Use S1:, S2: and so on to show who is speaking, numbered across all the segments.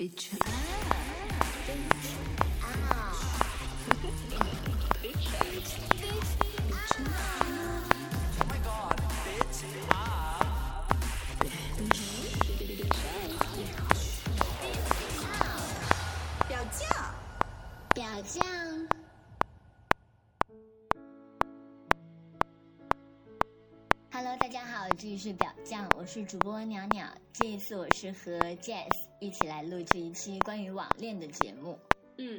S1: Bitch
S2: up，表酱，表酱。Hello，大家好，这里是表酱，我是主播鸟鸟。这一次我是和 Jess 一起来录制一期关于网恋的节目。
S3: 嗯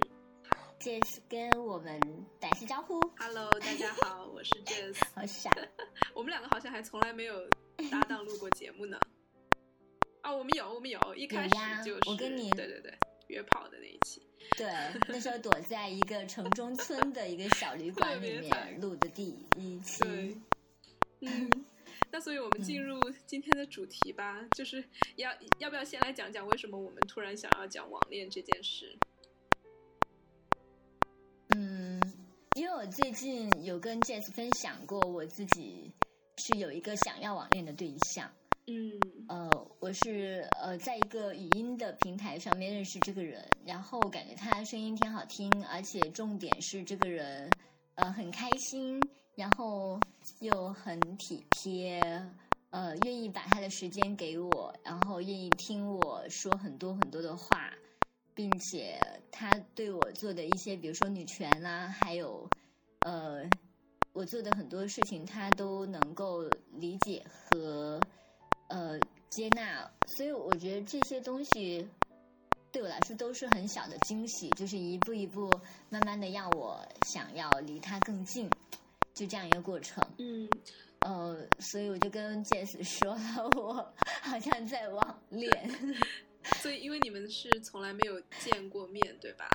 S2: ，Jess 跟我们打声招呼。
S3: Hello，大家好，我是 Jess。
S2: 好傻，
S3: 我们两个好像还从来没有搭档录过节目呢。啊，我们有，我们有，一开始就是
S2: 我跟你
S3: 对对对约炮的那一期。
S2: 对，那时候躲在一个城中村的一个小旅馆里面 录的第一期。
S3: 嗯，那所以我们进入今天的主题吧，就是要要不要先来讲讲为什么我们突然想要讲网恋这件事？
S2: 嗯，因为我最近有跟 Jess 分享过，我自己是有一个想要网恋的对象。
S3: 嗯，
S2: 呃，我是呃在一个语音的平台上面认识这个人，然后感觉他声音挺好听，而且重点是这个人呃很开心。然后又很体贴，呃，愿意把他的时间给我，然后愿意听我说很多很多的话，并且他对我做的一些，比如说女权啦，还有呃，我做的很多事情，他都能够理解和呃接纳，所以我觉得这些东西对我来说都是很小的惊喜，就是一步一步慢慢的让我想要离他更近。就这样一个过程，
S3: 嗯，
S2: 呃，所以我就跟 Jess 说了，我好像在网恋，
S3: 所以因为你们是从来没有见过面，对吧？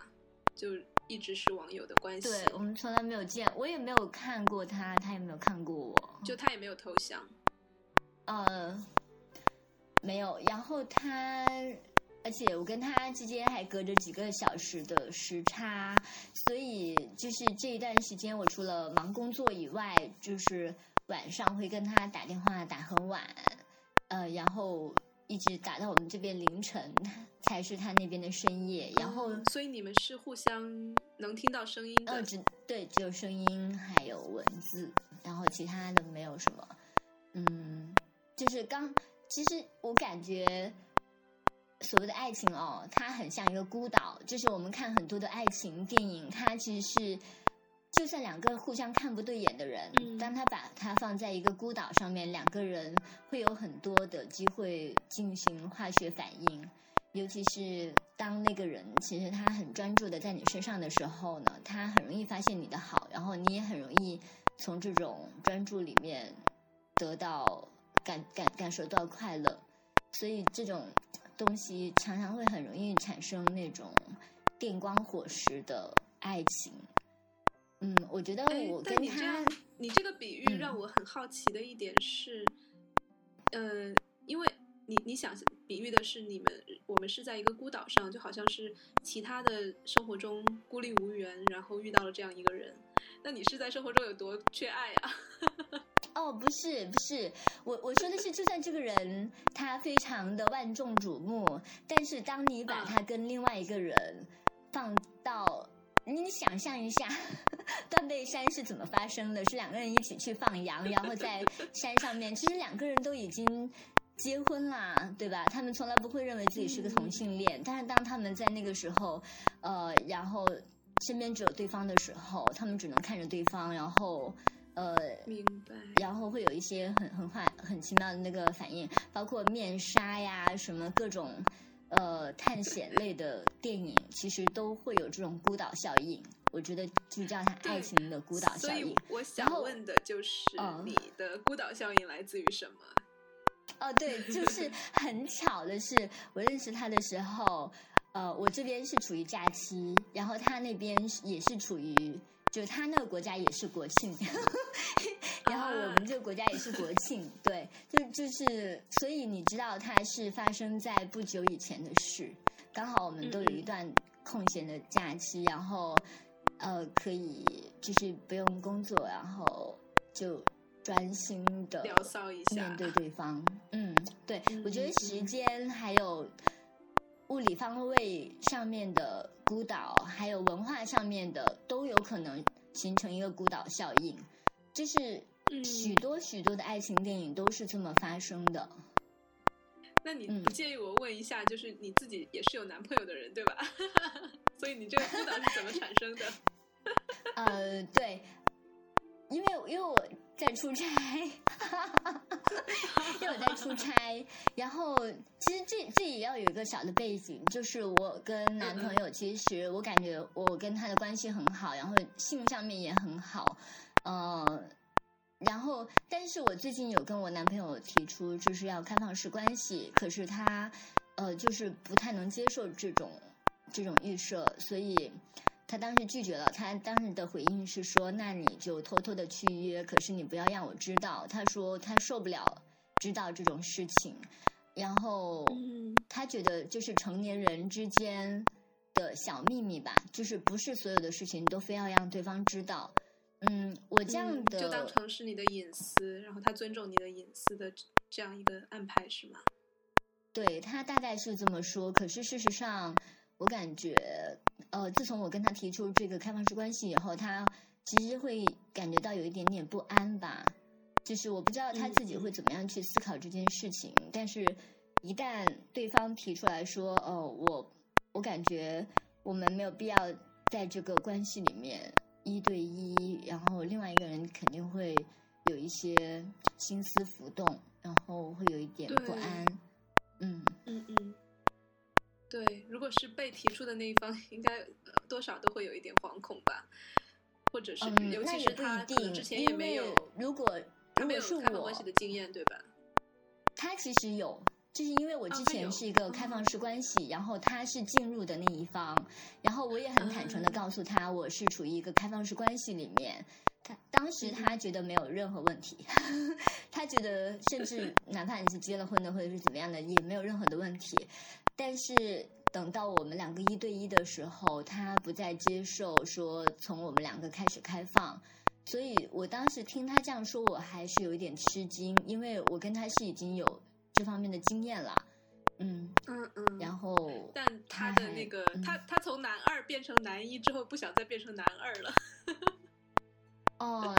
S3: 就一直是网友的关系。
S2: 对，我们从来没有见，我也没有看过他，他也没有看过我，
S3: 就他也没有头像，
S2: 呃，没有。然后他。而且我跟他之间还隔着几个小时的时差，所以就是这一段时间，我除了忙工作以外，就是晚上会跟他打电话打很晚，呃，然后一直打到我们这边凌晨才是他那边的深夜。然后，
S3: 所以你们是互相能听到声音的？
S2: 呃，只对，只有声音还有文字，然后其他的没有什么。嗯，就是刚，其实我感觉。所谓的爱情哦，它很像一个孤岛。就是我们看很多的爱情电影，它其实是，就算两个互相看不对眼的人，当他把它放在一个孤岛上面，两个人会有很多的机会进行化学反应。尤其是当那个人其实他很专注的在你身上的时候呢，他很容易发现你的好，然后你也很容易从这种专注里面得到感感感受到快乐。所以这种。东西常常会很容易产生那种电光火石的爱情。嗯，我觉得我跟他，
S3: 你这个比喻让我很好奇的一点是，呃，因为你你想比喻的是你们我们是在一个孤岛上，就好像是其他的生活中孤立无援，然后遇到了这样一个人。那你是在生活中有多缺爱啊？
S2: 哦，不是不是，我我说的是，就算这个人他非常的万众瞩目，但是当你把他跟另外一个人放到，你想象一下，断背山是怎么发生的？是两个人一起去放羊，然后在山上面，其实两个人都已经结婚啦，对吧？他们从来不会认为自己是个同性恋，但是当他们在那个时候，呃，然后身边只有对方的时候，他们只能看着对方，然后。呃，
S3: 明白。
S2: 然后会有一些很很坏、很奇妙的那个反应，包括面纱呀，什么各种呃探险类的电影，其实都会有这种孤岛效应。我觉得就叫它爱情的孤岛效应。所
S3: 以我想问的就是，你的孤岛效应来自于什么？
S2: 哦，对，就是很巧的是，我认识他的时候，呃，我这边是处于假期，然后他那边也是处于。就他那个国家也是国庆，然后我们这个国家也是国庆，对，就就是，所以你知道它是发生在不久以前的事，刚好我们都有一段空闲的假期，然后呃可以就是不用工作，然后就专心的
S3: 聊骚一下，
S2: 面对对方。嗯，对，我觉得时间还有物理方位上面的孤岛，还有文化上面的，都有可能形成一个孤岛效应。就是许多许多的爱情电影都是这么发生的。
S3: 那你不介意我问一下，就是你自己也是有男朋友的人对吧？所以你这个孤岛是怎么产生的？
S2: 呃，对，因为因为我在出差，因为我在出差，然后其实这这也要有一个小的背景，就是我跟男朋友，其实我感觉我跟他的关系很好，然后性上面也很好，呃。然后，但是我最近有跟我男朋友提出，就是要开放式关系，可是他，呃，就是不太能接受这种这种预设，所以他当时拒绝了。他当时的回应是说：“那你就偷偷的去约，可是你不要让我知道。”他说他受不了知道这种事情，然后他觉得就是成年人之间的小秘密吧，就是不是所有的事情都非要让对方知道。嗯，我这样的
S3: 就当成是你的隐私，然后他尊重你的隐私的这样一个安排是吗？
S2: 对他大概是这么说，可是事实上，我感觉，呃，自从我跟他提出这个开放式关系以后，他其实会感觉到有一点点不安吧。就是我不知道他自己会怎么样去思考这件事情，但是一旦对方提出来说，哦，我我感觉我们没有必要在这个关系里面。一对一，然后另外一个人肯定会有一些心思浮动，然后会有一点不安。
S3: 嗯嗯嗯，对，如果是被提出的那一方，应该多少都会有一点惶恐吧，或者是，尤其是他之前也没有，
S2: 如果
S3: 他没有开放关系的经验，对吧？
S2: 他其实有。就是因为我之前是一个开放式关系，然后他是进入的那一方，然后我也很坦诚的告诉他我是处于一个开放式关系里面，他当时他觉得没有任何问题，他觉得甚至 哪怕你是结了婚的或者是怎么样的也没有任何的问题，但是等到我们两个一对一的时候，他不再接受说从我们两个开始开放，所以我当时听他这样说，我还是有一点吃惊，因为我跟他是已经有。这方面的经验了，
S3: 嗯嗯嗯，
S2: 然后，
S3: 但他的那个他他从男二变成男一之后，不想再变成男二了。
S2: 哦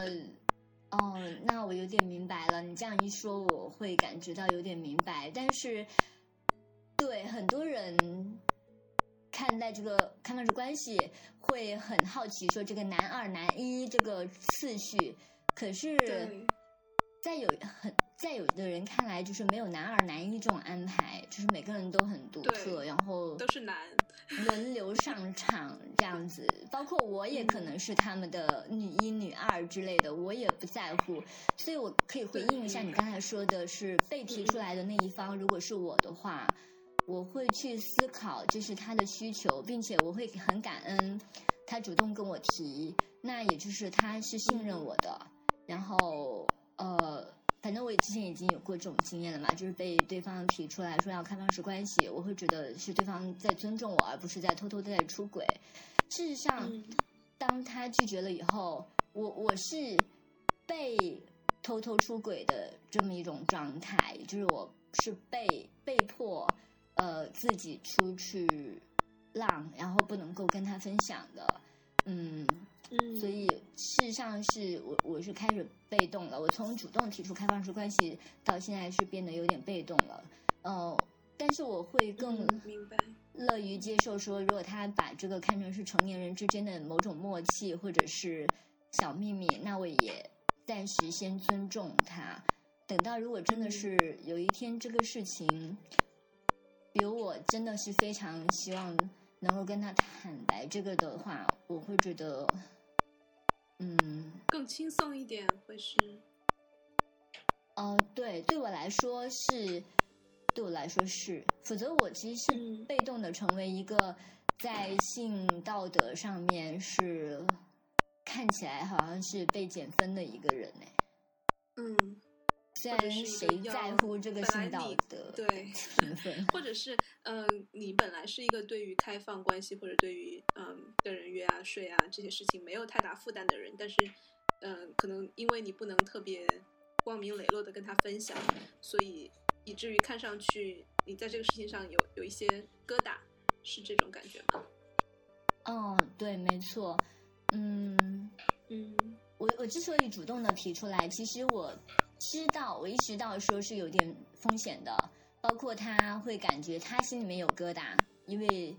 S2: 哦，那我有点明白了。你这样一说，我会感觉到有点明白。但是，对很多人看待这个开放式关系，会很好奇，说这个男二男一这个次序，可是，在有很。在有的人看来，就是没有男二男一这种安排，就是每个人都很独特，然后
S3: 都是男，
S2: 轮流上场这样子。包括我也可能是他们的女一、女二之类的，我也不在乎。所以我可以回应一下你刚才说的是被提出来的那一方，如果是我的话，我会去思考就是他的需求，并且我会很感恩他主动跟我提，那也就是他是信任我的，然后呃。反正我之前已经有过这种经验了嘛，就是被对方提出来说要开放式关系，我会觉得是对方在尊重我，而不是在偷偷的在出轨。事实上，当他拒绝了以后，我我是被偷偷出轨的这么一种状态，就是我是被被迫呃自己出去浪，然后不能够跟他分享的，嗯。
S3: 嗯，
S2: 所以事实上是我我是开始被动了。我从主动提出开放式关系到现在是变得有点被动了。嗯，但是我会更
S3: 明白
S2: 乐于接受说，如果他把这个看成是成年人之间的某种默契或者是小秘密，那我也暂时先尊重他。等到如果真的是有一天这个事情，比如我真的是非常希望能够跟他坦白这个的话，我会觉得。嗯，
S3: 更轻松一点会是，
S2: 哦，对，对我来说是，对我来说是，否则我其实是被动的成为一个在性道德上面是看起来好像是被减分的一个人呢。
S3: 嗯。
S2: 虽然谁在乎这个性道德
S3: 对
S2: 评分，
S3: 或者是嗯，你本来是一个对于开放关系或者对于嗯跟人约啊睡啊这些事情没有太大负担的人，但是嗯，可能因为你不能特别光明磊落的跟他分享，所以以至于看上去你在这个事情上有有一些疙瘩，是这种感觉吗？
S2: 嗯，对，没错，嗯
S3: 嗯，
S2: 我我之所以主动的提出来，其实我知道，我意识到说是有点风险的，包括他会感觉他心里面有疙瘩，因为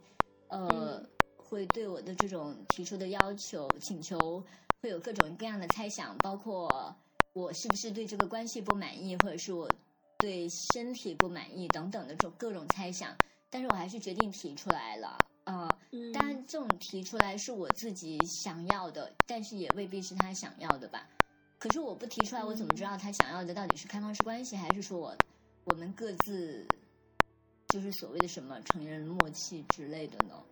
S2: 呃，会对我的这种提出的要求、请求会有各种各样的猜想，包括我是不是对这个关系不满意，或者是我对身体不满意等等的这种各种猜想，但是我还是决定提出来了。呃，
S3: 嗯
S2: 当然，这种提出来是我自己想要的，但是也未必是他想要的吧。可是我不提出来，我怎么知道他想要的到底是开放式关系，还是说我我们各自就是所谓的什么成人默契之类的呢？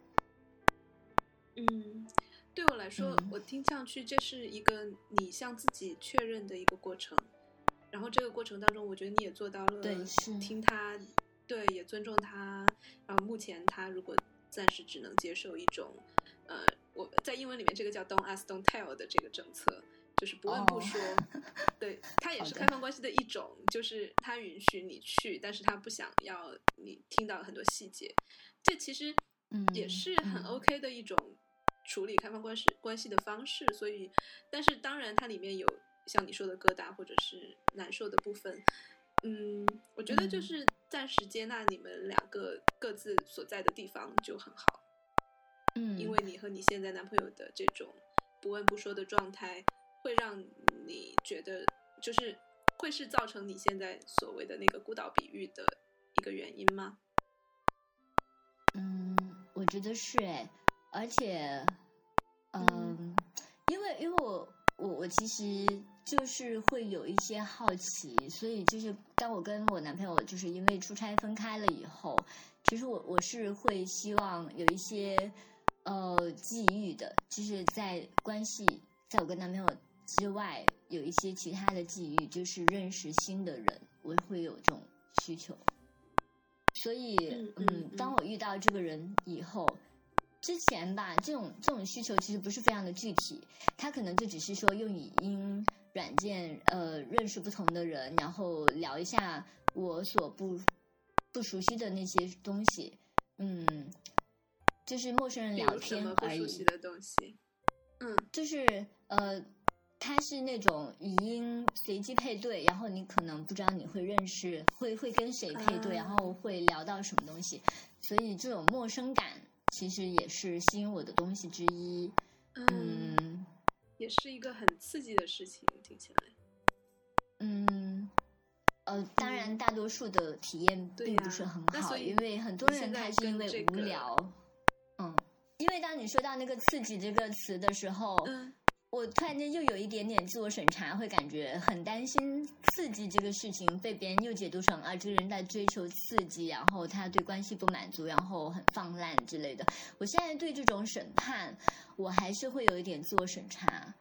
S3: 嗯，对我来说，
S2: 嗯
S3: 我听上去这是一个你向自己确认的一个过程。然后这个过程当中，我觉得你也做到了，
S2: 对是
S3: 听他，对，也尊重他。然后目前他如果暂时只能接受一种，呃，我在英文里面这个叫 “don't ask, don't tell” 的这个政策，就是不问不
S2: 哦
S3: 说。对，它也是开放关系的一种，就是他允许你去，但是他不想要你听到很多细节。这其实
S2: 嗯，
S3: 也是很
S2: 嗯
S3: OK 的一种处理开放关系关系的方式。所以，但是当然它里面有像你说的疙瘩或者是难受的部分。嗯，我觉得就
S2: 嗯
S3: 是暂时接纳你们两个各自所在的地方就很好，
S2: 嗯，
S3: 因为你和你现在男朋友的这种不问不说的状态，会让你觉得就是会是造成你现在所谓的那个孤岛比喻的一个原因吗？
S2: 嗯，我觉得是哎，而且，嗯，因为因为我我我其实就是会有一些好奇，所以就是当我跟我男朋友就是因为出差分开了以后，其实我我是会希望有一些呃际遇的，就是在关系在我跟男朋友之外有一些其他的际遇，就是认识新的人，我会有这种需求。所以，
S3: 嗯
S2: 当我遇到这个人以后，之前吧，这种这种需求其实不是非常的具体，他可能就只是说用语音软件，呃，认识不同的人，然后聊一下我所不不熟悉的那些东西，嗯，就是陌生人聊天而已
S3: 不熟悉。的东西？嗯
S2: 就是呃，它是那种语音随机配对，然后你可能不知道你会认识，会会跟谁配对，
S3: 啊。
S2: 然后会聊到什么东西，所以这种陌生感其实也是吸引我的东西之一。
S3: 嗯，
S2: 嗯。
S3: 也是一个很刺激的事情，听起来。
S2: 嗯。呃，当然，大多数的体验并不是很。好，因为很多人他是因为
S3: 跟这个
S2: 无聊，嗯，因为当你说到那个“刺激”这个词的时候，
S3: 嗯
S2: 我突然间又有一点点自我审查，会感觉很担心刺激这个事情被别人又解读成啊，这个人在追求刺激，然后他对关系不满足，然后很放烂之类的。我现在对这种审判，我还是会有一点自我审查。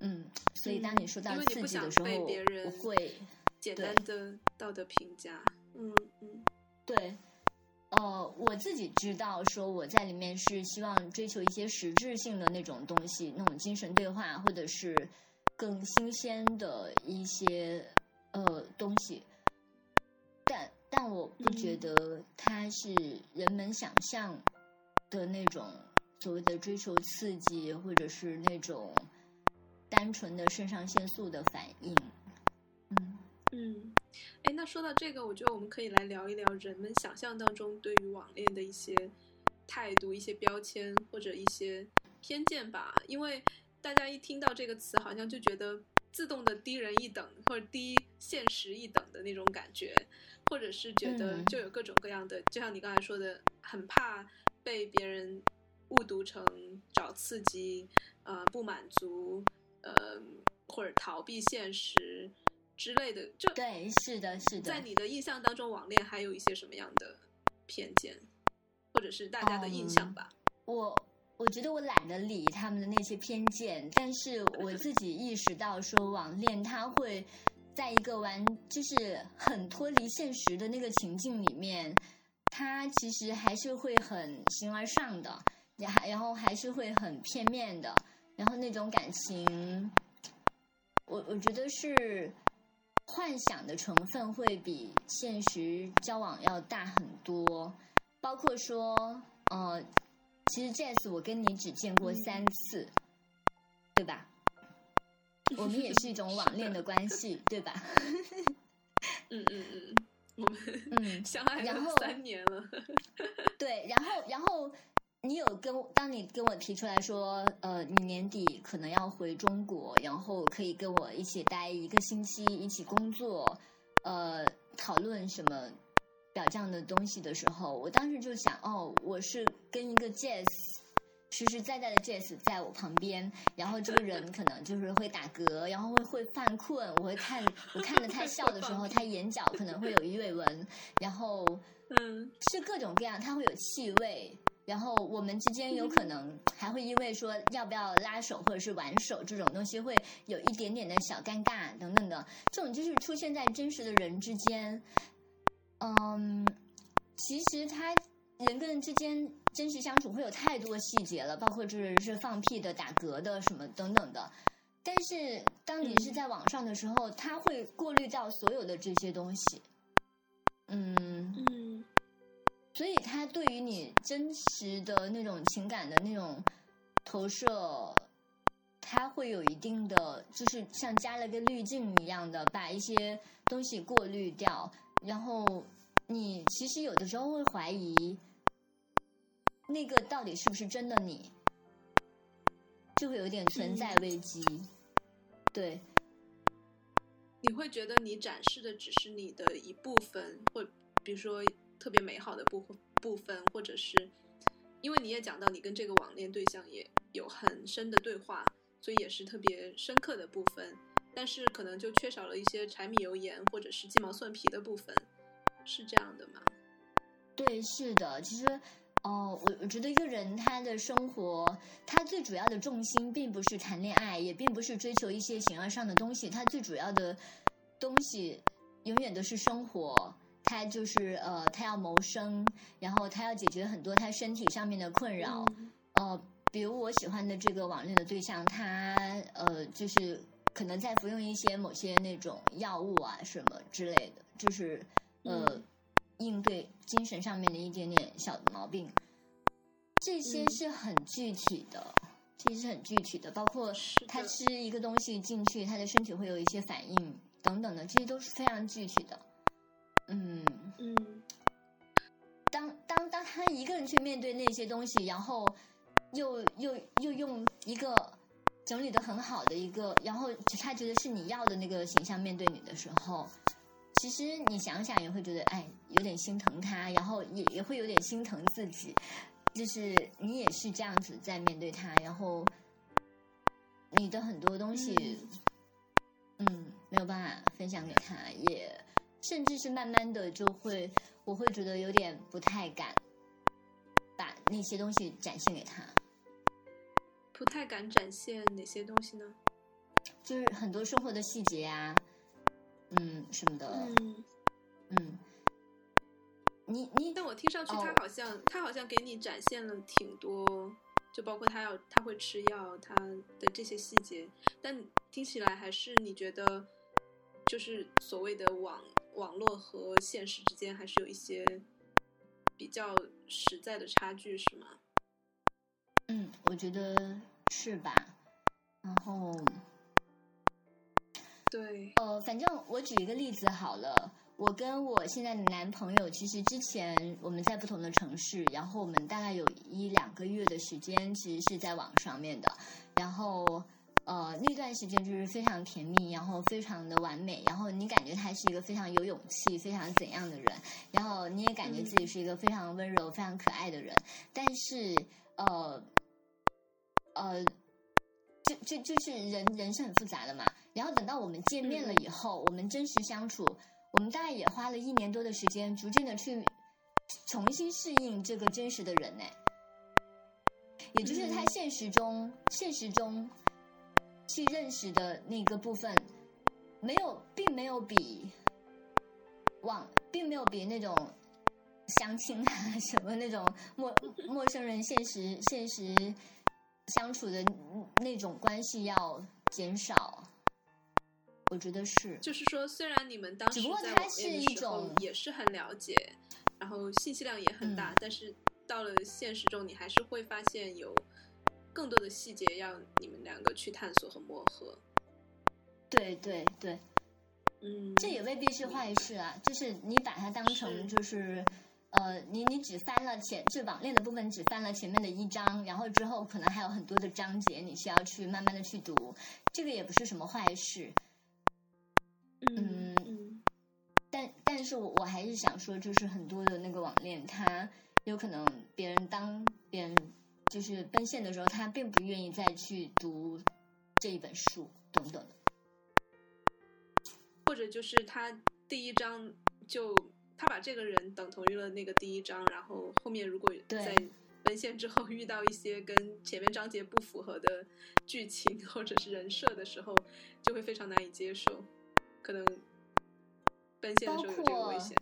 S2: 嗯，所以当你说到刺激的时候，
S3: 被别人
S2: 我会
S3: 简单的道德评价。嗯嗯
S2: 对，呃，我自己知道，说我在里面是希望追求一些实质性的那种东西，那种精神对话，或者是更新鲜的一些呃东西。但但我不觉
S3: 嗯
S2: 得它是人们想象的那种所谓的追求刺激，或者是那种单纯的肾上腺素的反应。
S3: 说到这个，我觉得我们可以来聊一聊人们想象当中对于网恋的一些态度、一些标签或者一些偏见吧。因为大家一听到这个词，好像就觉得自动的低人一等，或者低现实一等的那种感觉，或者是觉得
S2: 嗯
S3: 就有各种各样的，就像你刚才说的，很怕被别人误读成找刺激，呃，不满足，呃，或者逃避现实之类的。就
S2: 对，是的，是的。
S3: 在你的印象当中，网恋还有一些什么样的偏见，或者是大家的印象吧？
S2: 我我觉得我懒得理他们的那些偏见，但是我自己意识到说网恋它会在一个完就是很脱离现实的那个情境里面，它其实还是会很形而上的，然还然后还是会很片面的，然后那种感情，我我觉得是幻想的成分会比现实交往要大很多。包括说，呃，其实 Jazz 我跟你只见过三次，对吧？我们也是一种网恋的关系，对吧？
S3: 嗯嗯嗯，我们
S2: 嗯
S3: 相爱
S2: 然后
S3: 了三年了。
S2: 对，然后然后你有跟当你跟我提出来说，呃，你年底可能要回中国，然后可以跟我一起待一个星期，一起工作，呃，讨论什么表这样的东西的时候，我当时就想，哦，我是跟一个 Jazz。实实在在的 Jazz 在我旁边，然后这个人可能就是会打嗝，然后会会犯困，我会看我看着他笑的时候，他眼角可能会有鱼尾纹，然后
S3: 嗯
S2: 是各种各样，他会有气味，然后我们之间有可能还会因为说要不要拉手或者是挽手这种东西，会有一点点的小尴尬等等的，这种就是出现在真实的人之间。嗯，其实他人跟人之间真实相处会有太多细节了，包括就是是放屁的、打嗝的什么等等的。但是当你是在网上的时候，他会过滤掉所有的这些东西。嗯，
S3: 嗯
S2: 所以他对于你真实的那种情感的那种投射，他会有一定的，就是像加了个滤镜一样的，把一些东西过滤掉。然后你其实有的时候会怀疑，那个到底是不是真的你，就会有点存在危机。对，
S3: 你会觉得你展示的只是你的一部分，或比如说特别美好的部分部分，或者是因为你也讲到你跟这个网恋对象也有很深的对话，所以也是特别深刻的部分，但是可能就缺少了一些柴米油盐或者是鸡毛蒜皮的部分，是这样的吗？
S2: 对，是的，其实，哦、我我觉得一个人他的生活，他最主要的重心并不是谈恋爱，也并不是追求一些形而上的东西，他最主要的东西永远都是生活。他就是呃，他要谋生，然后他要解决很多他身体上面的困扰。
S3: 嗯
S2: 呃，比如我喜欢的这个网恋的对象，他呃，就是可能在服用一些某些那种药物啊什么之类的，就是呃，
S3: 嗯
S2: 应对精神上面的一点点小的毛病，这些
S3: 嗯
S2: 是很具体的，这些是很具体的，包括他吃一个东西进去，他的身体会有一些反应等等的，这些都是非常具体的。嗯，
S3: 嗯。
S2: 当当当他一个人去面对那些东西，然后又又又用一个整理的很好的一个，然后他觉得是你要的那个形象面对你的时候，其实你想想也会觉得，哎，有点心疼他，然后也也会有点心疼自己，就是你也是这样子在面对他，然后你的很多东西，嗯，没有办法分享给他，也甚至是慢慢的就会，我会觉得有点不太敢把那些东西展现给他，
S3: 不太敢展现哪些东西呢？
S2: 就是很多生活的细节啊，嗯，什么的，
S3: 嗯，
S2: 嗯，你你
S3: 但我听上去他
S2: 哦
S3: 好像、他好像给你展现了挺多，就包括他要他会吃药他的这些细节，但听起来还是你觉得就是所谓的网网络和现实之间还是有一些比较实在的差距，是吗？
S2: 嗯，我觉得是吧？然后
S3: 对，
S2: 呃，反正我举一个例子好了。我跟我现在的男朋友，其实之前我们在不同的城市，然后我们大概有一两个月的时间，其实是在网上面的。然后呃，那段时间就是非常甜蜜，然后非常的完美，然后你感觉他是一个非常有勇气、非常怎样的人，然后你也感觉自己是一个非常温柔、非常可爱的人。但是呃呃，就就就是人人是很复杂的嘛。然后等到我们见面了以后，我们真实相处，我们大概也花了一年多的时间，逐渐的去重新适应这个真实的人呢。也就是他现实中、现实中去认识的那个部分，没有，并没有比网，并没有比那种相亲啊 什么那种陌陌生人现实现实相处的那种关系要减少。我觉得是，
S3: 就是说，虽然你们当时
S2: 只不过
S3: 在
S2: 它是一
S3: 网恋的时候
S2: 种
S3: 也是很了解，然后信息量也很大，
S2: 嗯
S3: 但是到了现实中，你还是会发现有更多的细节要你们两个去探索和磨合。
S2: 对对对，
S3: 嗯，
S2: 这也未必是坏事啊。就是你把它当成就是，呃，你你只翻了前就网恋的部分只翻了前面的一章，然后之后可能还有很多的章节你需要去慢慢的去读，这个也不是什么坏事。
S3: 嗯嗯
S2: 但但是我我还是想说，就是很多的那个网恋，它有可能别人当别人就是奔现的时候，他并不愿意再去读这一本书等等的。
S3: 或者就是他第一章就他把这个人等同于了那个第一章，然后后面如果
S2: 对
S3: 在奔现之后遇到一些跟前面章节不符合的剧情或者是人设的时候，就会非常难以接受，可能奔现的时候有这个危险。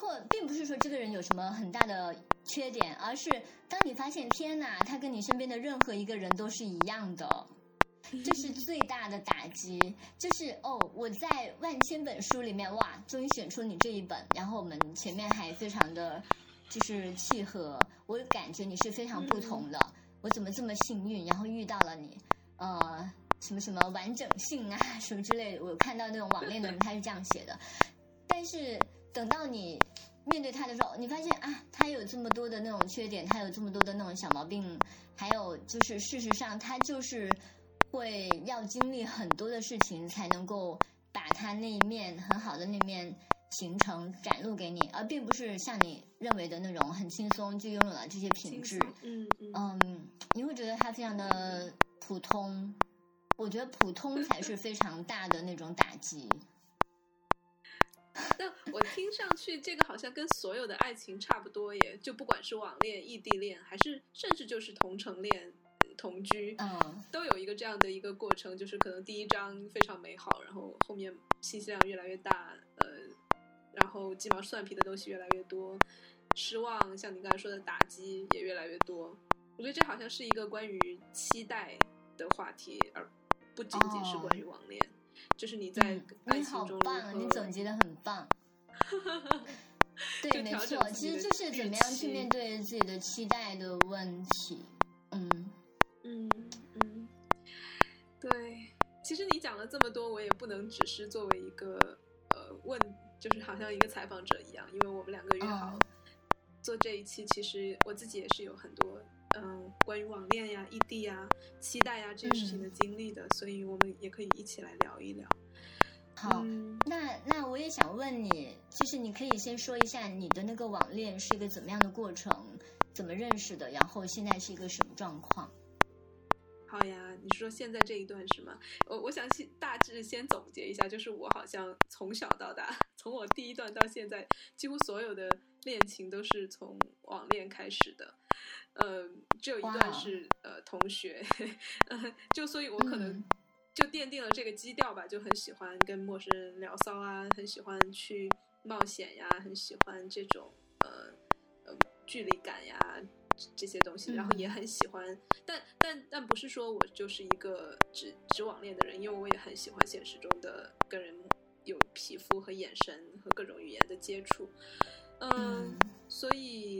S2: 包括并不是说这个人有什么很大的缺点，而是当你发现天哪，他跟你身边的任何一个人都是一样的，这是最大的打击。就是哦，我在万千本书里面，哇，终于选出你这一本，然后我们前面还非常的就是契合，我感觉你是非常不同的，我怎么这么幸运，然后遇到了你，呃，什么什么完整性啊，什么之类的。我看到那种网恋的人，他是这样写的，但是等到你面对他的时候，你发现啊，他有这么多的那种缺点，他有这么多的那种小毛病，还有就是事实上他就是会要经历很多的事情才能够把他那一面很好的那面形成展露给你，而并不是像你认为的那种很轻松就拥有了这些品质。
S3: 嗯嗯
S2: 嗯，你会觉得他非常的普通，我觉得普通才是非常大的那种打击。
S3: 但我听上去，这个好像跟所有的爱情差不多耶，就不管是网恋、异地恋，还是甚至就是同城恋、呃同居，
S2: 嗯，
S3: 都有一个这样的一个过程，就是可能第一章非常美好，然后后面信息量越来越大，呃，然后鸡毛蒜皮的东西越来越多，失望，像你刚才说的打击也越来越多。我觉得这好像是一个关于期待的话题，而不仅仅是关于网恋。就是你在
S2: 嗯
S3: 爱情中如何
S2: 棒，你总结的很棒。对，没错，其实就是怎么样去面对自己的期待的问题。嗯，
S3: 嗯嗯，对，其实你讲了这么多，我也不能只是作为一个呃问，就是好像一个采访者一样，因为我们两个约好、
S2: 嗯
S3: 做这一期，其实我自己也是有很多嗯、关于网恋呀、异地呀、期待呀这些事情的
S2: 嗯
S3: 经历的，所以我们也可以一起来聊一聊。
S2: 好，
S3: 嗯
S2: 那那我也想问你，就是你可以先说一下你的那个网恋是一个怎么样的过程，怎么认识的，然后现在是一个什么状况？
S3: 好呀，你说现在这一段是吗？我我想先大致先总结一下，就是我好像从小到大，从我第一段到现在，几乎所有的恋情都是从网恋开始的。呃，只有一段是呃同学，呃，就所以我可能
S2: 嗯。
S3: 就奠定了这个基调吧，就很喜欢跟陌生人聊骚啊，很喜欢去冒险呀，很喜欢这种呃呃距离感呀这些东西，然后
S2: 嗯。
S3: 也很喜欢，但但但不是说我就是一个只只网恋的人，因为我也很喜欢现实中的跟人有皮肤和眼神和各种语言的接触，嗯，
S2: 嗯。
S3: 所以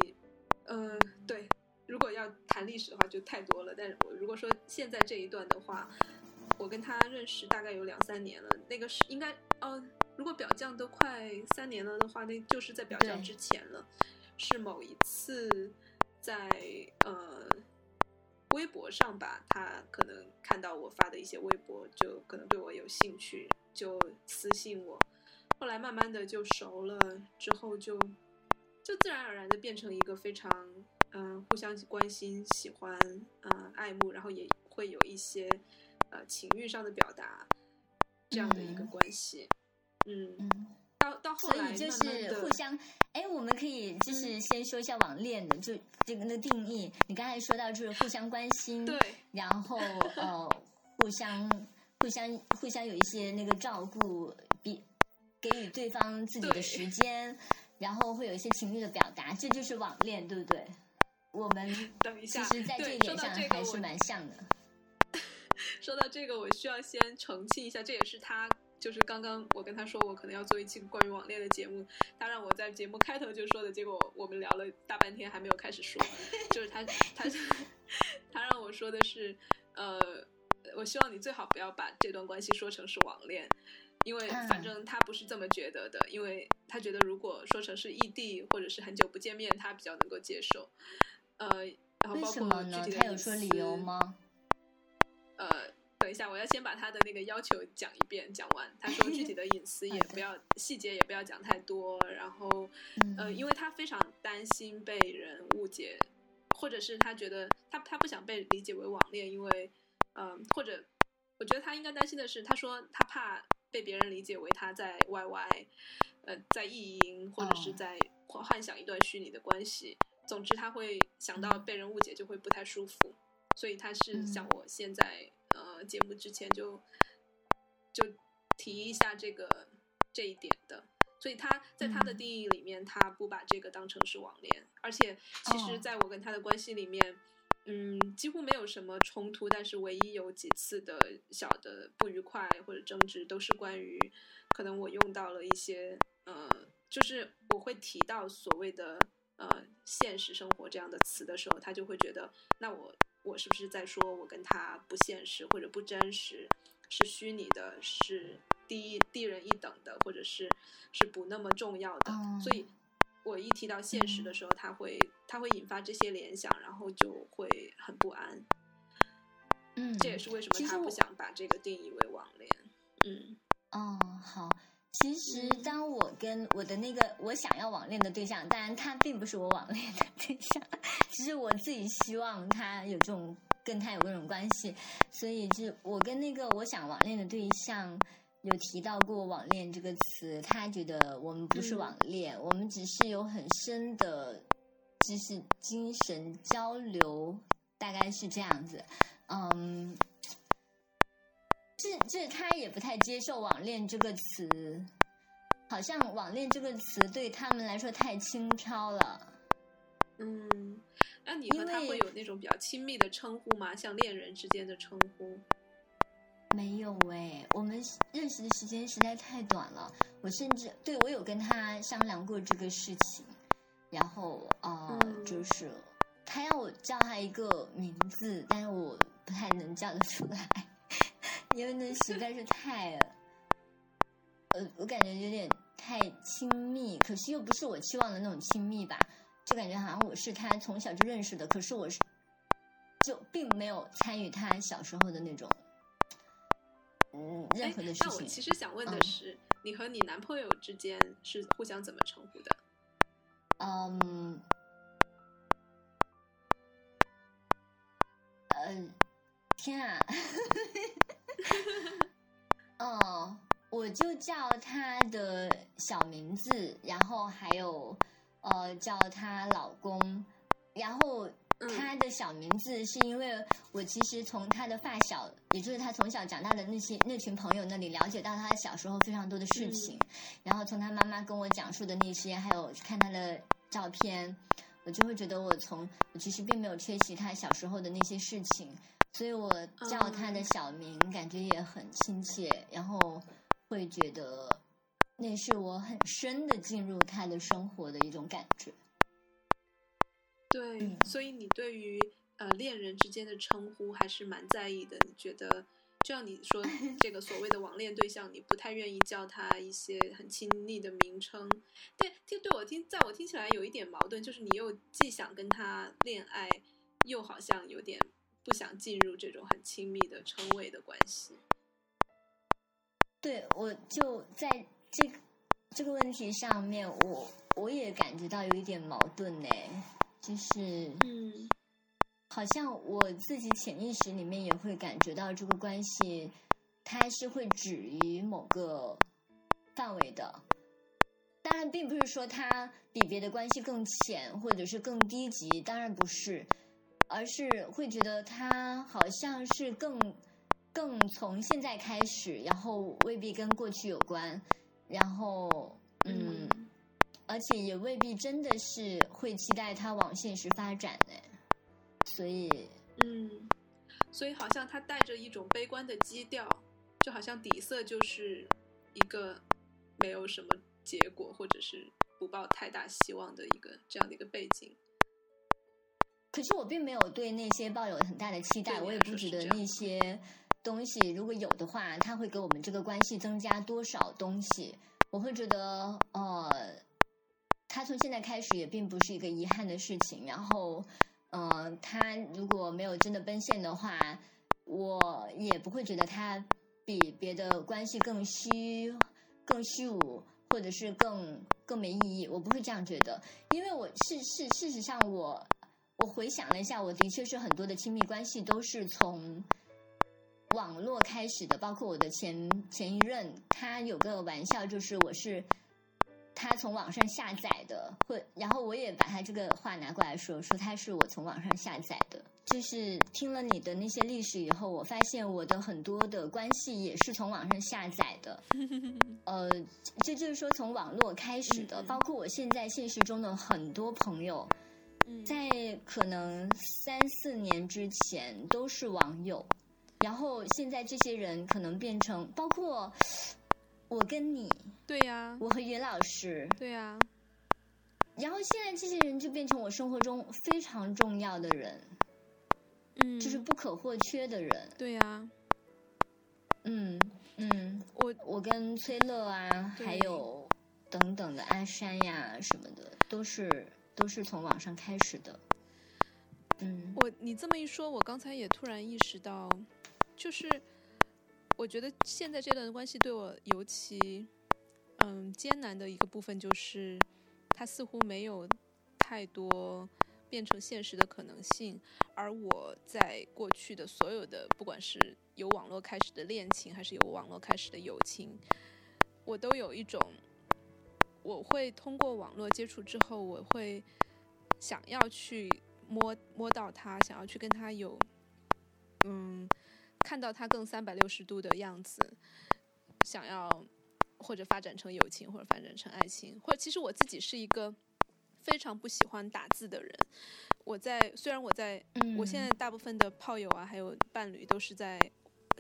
S3: 呃对，如果要谈历史的话就太多了，但是我如果说现在这一段的话，我跟他认识大概有两三年了，那个是应该哦，如果表降都快三年了的话，那就是在表降之前了，是某一次在呃微博上吧，他可能看到我发的一些微博，就可能对我有兴趣，就私信我，后来慢慢的就熟了，之后就就自然而然的变成一个非常嗯、呃互相关心、喜欢嗯、呃爱慕，然后也会有一些呃情欲上的表达这样的一个
S2: 嗯
S3: 关系，嗯，
S2: 嗯，
S3: 到到后来
S2: 所以就是互相，哎，我们可以就是先说一下网恋的，就这个那个定义。你刚才说到就是互相关心，
S3: 对，
S2: 然后呃，互相互相互相有一些那个照顾，比给予对方自己的时间，然后会有一些情绪的表达，这就是网恋，对不对？我们
S3: 等一下，
S2: 其实，在这
S3: 对
S2: 一点上
S3: 说到这个我
S2: 还是蛮像的。
S3: 说到这个，我需要先澄清一下，这也是他就是刚刚我跟他说我可能要做一期关于网恋的节目，他让我在节目开头就说的，结果我们聊了大半天还没有开始说，就是他他他让我说的是，呃，我希望你最好不要把这段关系说成是网恋，因为反正他不是这么觉得的，因为他觉得如果说成是异地或者是很久不见面，他比较能够接受，呃，然后包括具体的
S2: 他有说理由吗？
S3: 呃。等一下，我要先把他的那个要求讲一遍，讲完。他说具体的隐私 也不要，细节也不要讲太多。然后，呃，因为他非常担心被人误解，或者是他觉得他他不想被理解为网恋，因为，嗯，或者我觉得他应该担心的是，他说他怕被别人理解为他在 YY，呃，在意淫或者是在幻想一段虚拟的关系。总之，他会想到被人误解就会不太舒服，所以他是想我现在。呃，节目之前就就提一下这个这一点的，所以他在他的定义里面，他不把这个当成是网恋，而且其实在我跟他的关系里面，嗯，几乎没有什么冲突，但是唯一有几次的小的不愉快或者争执，都是关于可能我用到了一些呃，就是我会提到所谓的呃现实生活这样的词的时候，他就会觉得那我。我是不是在说我跟他不现实或者不真实，是虚拟的，是低低人一等的，或者是是不那么重要的？所以，我一提到现实的时候，他会他会引发这些联想，然后就会很不安。
S2: 嗯，
S3: 这也是为什么他不想把这个定义为网恋。嗯，
S2: 哦，好。其实，当我跟我的那个我想要网恋的对象，当然他并不是我网恋的对象，只是我自己希望他有这种跟他有这种关系，所以就我跟那个我想网恋的对象有提到过网恋这个词，他觉得我们不是网恋，我们只是有很深的，就是精神交流，大概是这样子，嗯。这这他也不太接受“网恋”这个词，好像“网恋”这个词对他们来说太轻佻了。
S3: 嗯，那你和他会有那种比较亲密的称呼吗？像恋人之间的称呼？
S2: 没有哎，我们认识的时间实在太短了。我甚至对我有跟他商量过这个事情，然后啊，就是他要我叫他一个名字，但是我不太能叫得出来。因为那实在是太，呃，我感觉有点太亲密，可是又不是我期望的那种亲密吧？就感觉好像我是他从小就认识的，可是我是就并没有参与他小时候的那种，嗯，任何的事情。那
S3: 我其实想问的是，你和你男朋友之间是互相怎么称呼的？
S2: 嗯，呃，天啊！哦，我就叫他的小名字，然后还有呃叫他老公，然后他的小名字是因为我其实从他的发小，也就是他从小长大的那些那群朋友那里了解到他小时候非常多的事情，然后从他妈妈跟我讲述的那些，还有看他的照片，我就会觉得我从我其实并没有缺席他小时候的那些事情。所以我叫他的小名，感觉也很亲切，然后会觉得那是我很深的进入他的生活的一种感觉。
S3: 对，所以你对于呃恋人之间的称呼还是蛮在意的。你觉得，就像你说 这个所谓的网恋对象，你不太愿意叫他一些很亲昵的名称。对，听对我听，在我听起来有一点矛盾，就是你又既想跟他恋爱，又好像有点。不想进入这种很亲密的称谓的关系。
S2: 对，我就在这个这个问题上面，我我也感觉到有一点矛盾呢，就是
S3: 嗯，
S2: 好像我自己潜意识里面也会感觉到这个关系，它是会止于某个范围的。当然，并不是说它比别的关系更浅，或者是更低级，当然不是。而是会觉得他好像是更更从现在开始，然后未必跟过去有关，然后嗯，而且也未必真的是会期待他往现实发展呢。所以
S3: 嗯，所以好像他带着一种悲观的基调，就好像底色就是一个没有什么结果，或者是不抱太大希望的一个这样的一个背景。
S2: 可是我并没有对那些抱有很大的期待，我也不觉得那些东西如果有的话，它会给我们这个关系增加多少东西。我会觉得，呃，他从现在开始也并不是一个遗憾的事情。然后，呃，他如果没有真的奔现的话，我也不会觉得他比别的关系更虚、更虚无，或者是更更没意义。我不会这样觉得，因为我事事事实上我。我回想了一下，我的确是很多的亲密关系都是从网络开始的，包括我的前前一任，他有个玩笑，就是我是他从网上下载的，会，然后我也把他这个话拿过来说，说他是我从网上下载的。就是听了你的那些历史以后，我发现我的很多的关系也是从网上下载的，呃，这就是说从网络开始的，包括我现在现实中的很多朋友。在可能三四年之前都是网友，然后现在这些人可能变成，包括我跟你，
S3: 对呀，
S2: 我和袁老师，
S3: 对呀，
S2: 然后现在这些人就变成我生活中非常重要的人，
S3: 嗯，
S2: 就是不可或缺的人，
S3: 对呀，
S2: 嗯嗯，
S3: 我。
S2: 我跟崔乐啊，还有等等的阿山呀什么的，都是。都是从网上开始的，嗯，
S3: 我你这么一说，我刚才也突然意识到，就是我觉得现在这段关系对我尤其嗯艰难的一个部分，就是它似乎没有太多变成现实的可能性，而我在过去的所有的，不管是由网络开始的恋情，还是由网络开始的友情，我都有一种。我会通过网络接触之后，我会想要去摸摸到他，想要去跟他有，嗯，看到他更三百六十度的样子，想要或者发展成友情，或者发展成爱情，或者其实我自己是一个非常不喜欢打字的人。我在虽然我在我现在大部分的炮友啊，还有伴侣都是在。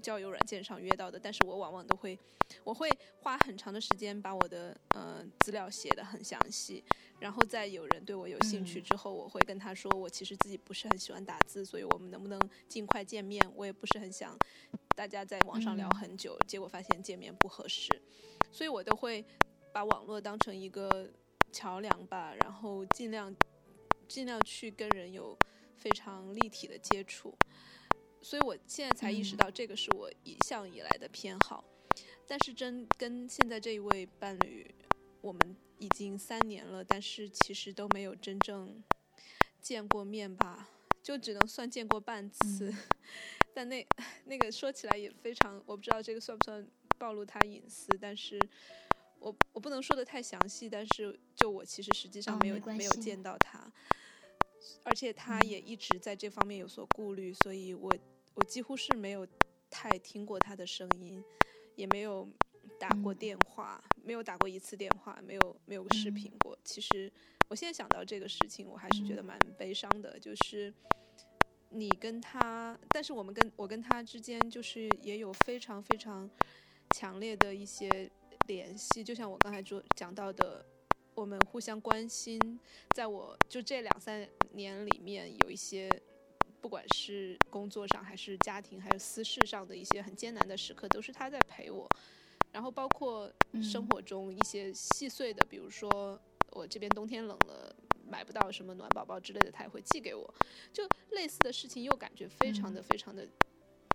S3: 交友软件上约到的，但是我往往都会，我会花很长的时间把我的呃资料写的很详细，然后在有人对我有兴趣之后，我会跟他说，我其实自己不是很喜欢打字，所以我们能不能尽快见面？我也不是很想大家在网上聊很久，结果发现见面不合适，所以我都会把网络当成一个桥梁吧，然后尽量尽量去跟人有非常立体的接触。所以我现在才意识到，这个是我一向以来的偏好。但是真跟现在这一位伴侣，我们已经三年了，但是其实都没有真正见过面吧，就只能算见过半次。但那那个说起来也非常，我不知道这个算不算暴露他隐私，但是我我不能说的太详细。但是就我其实实际上没有没有见到他。而且他也一直在这方面有所顾虑，所以我我几乎是没有太听过他的声音，也没有打过电话，没有打过一次电话，没有没有视频过。其实我现在想到这个事情，我还是觉得蛮悲伤的。就是你跟他，但是我们跟我跟他之间，就是也有非常非常强烈的一些联系，就像我刚才说讲到的。我们互相关心，在我就这两三年里面，有一些不管是工作上还是家庭还是私事上的一些很艰难的时刻，都是他在陪我。然后包括生活中一些细碎的，比如说我这边冬天冷了，买不到什么暖宝宝之类的，他也会寄给我。就类似的事情，又感觉非常的非常的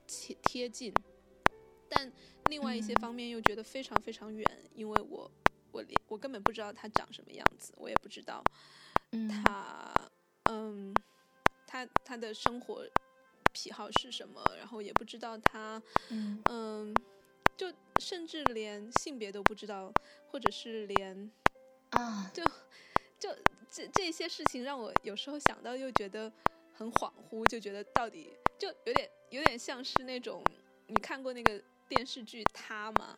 S3: 贴贴近，但另外一些方面又觉得非常非常远，因为我。我连我根本不知道他长什么样子，我也不知道他嗯他他的生活癖好是什么，然后也不知道他嗯就甚至连性别都不知道，或者是连
S2: 啊
S3: 就就这这些事情让我有时候想到又觉得很恍惚，就觉得到底就有点有点像是那种你看过那个电视剧他吗？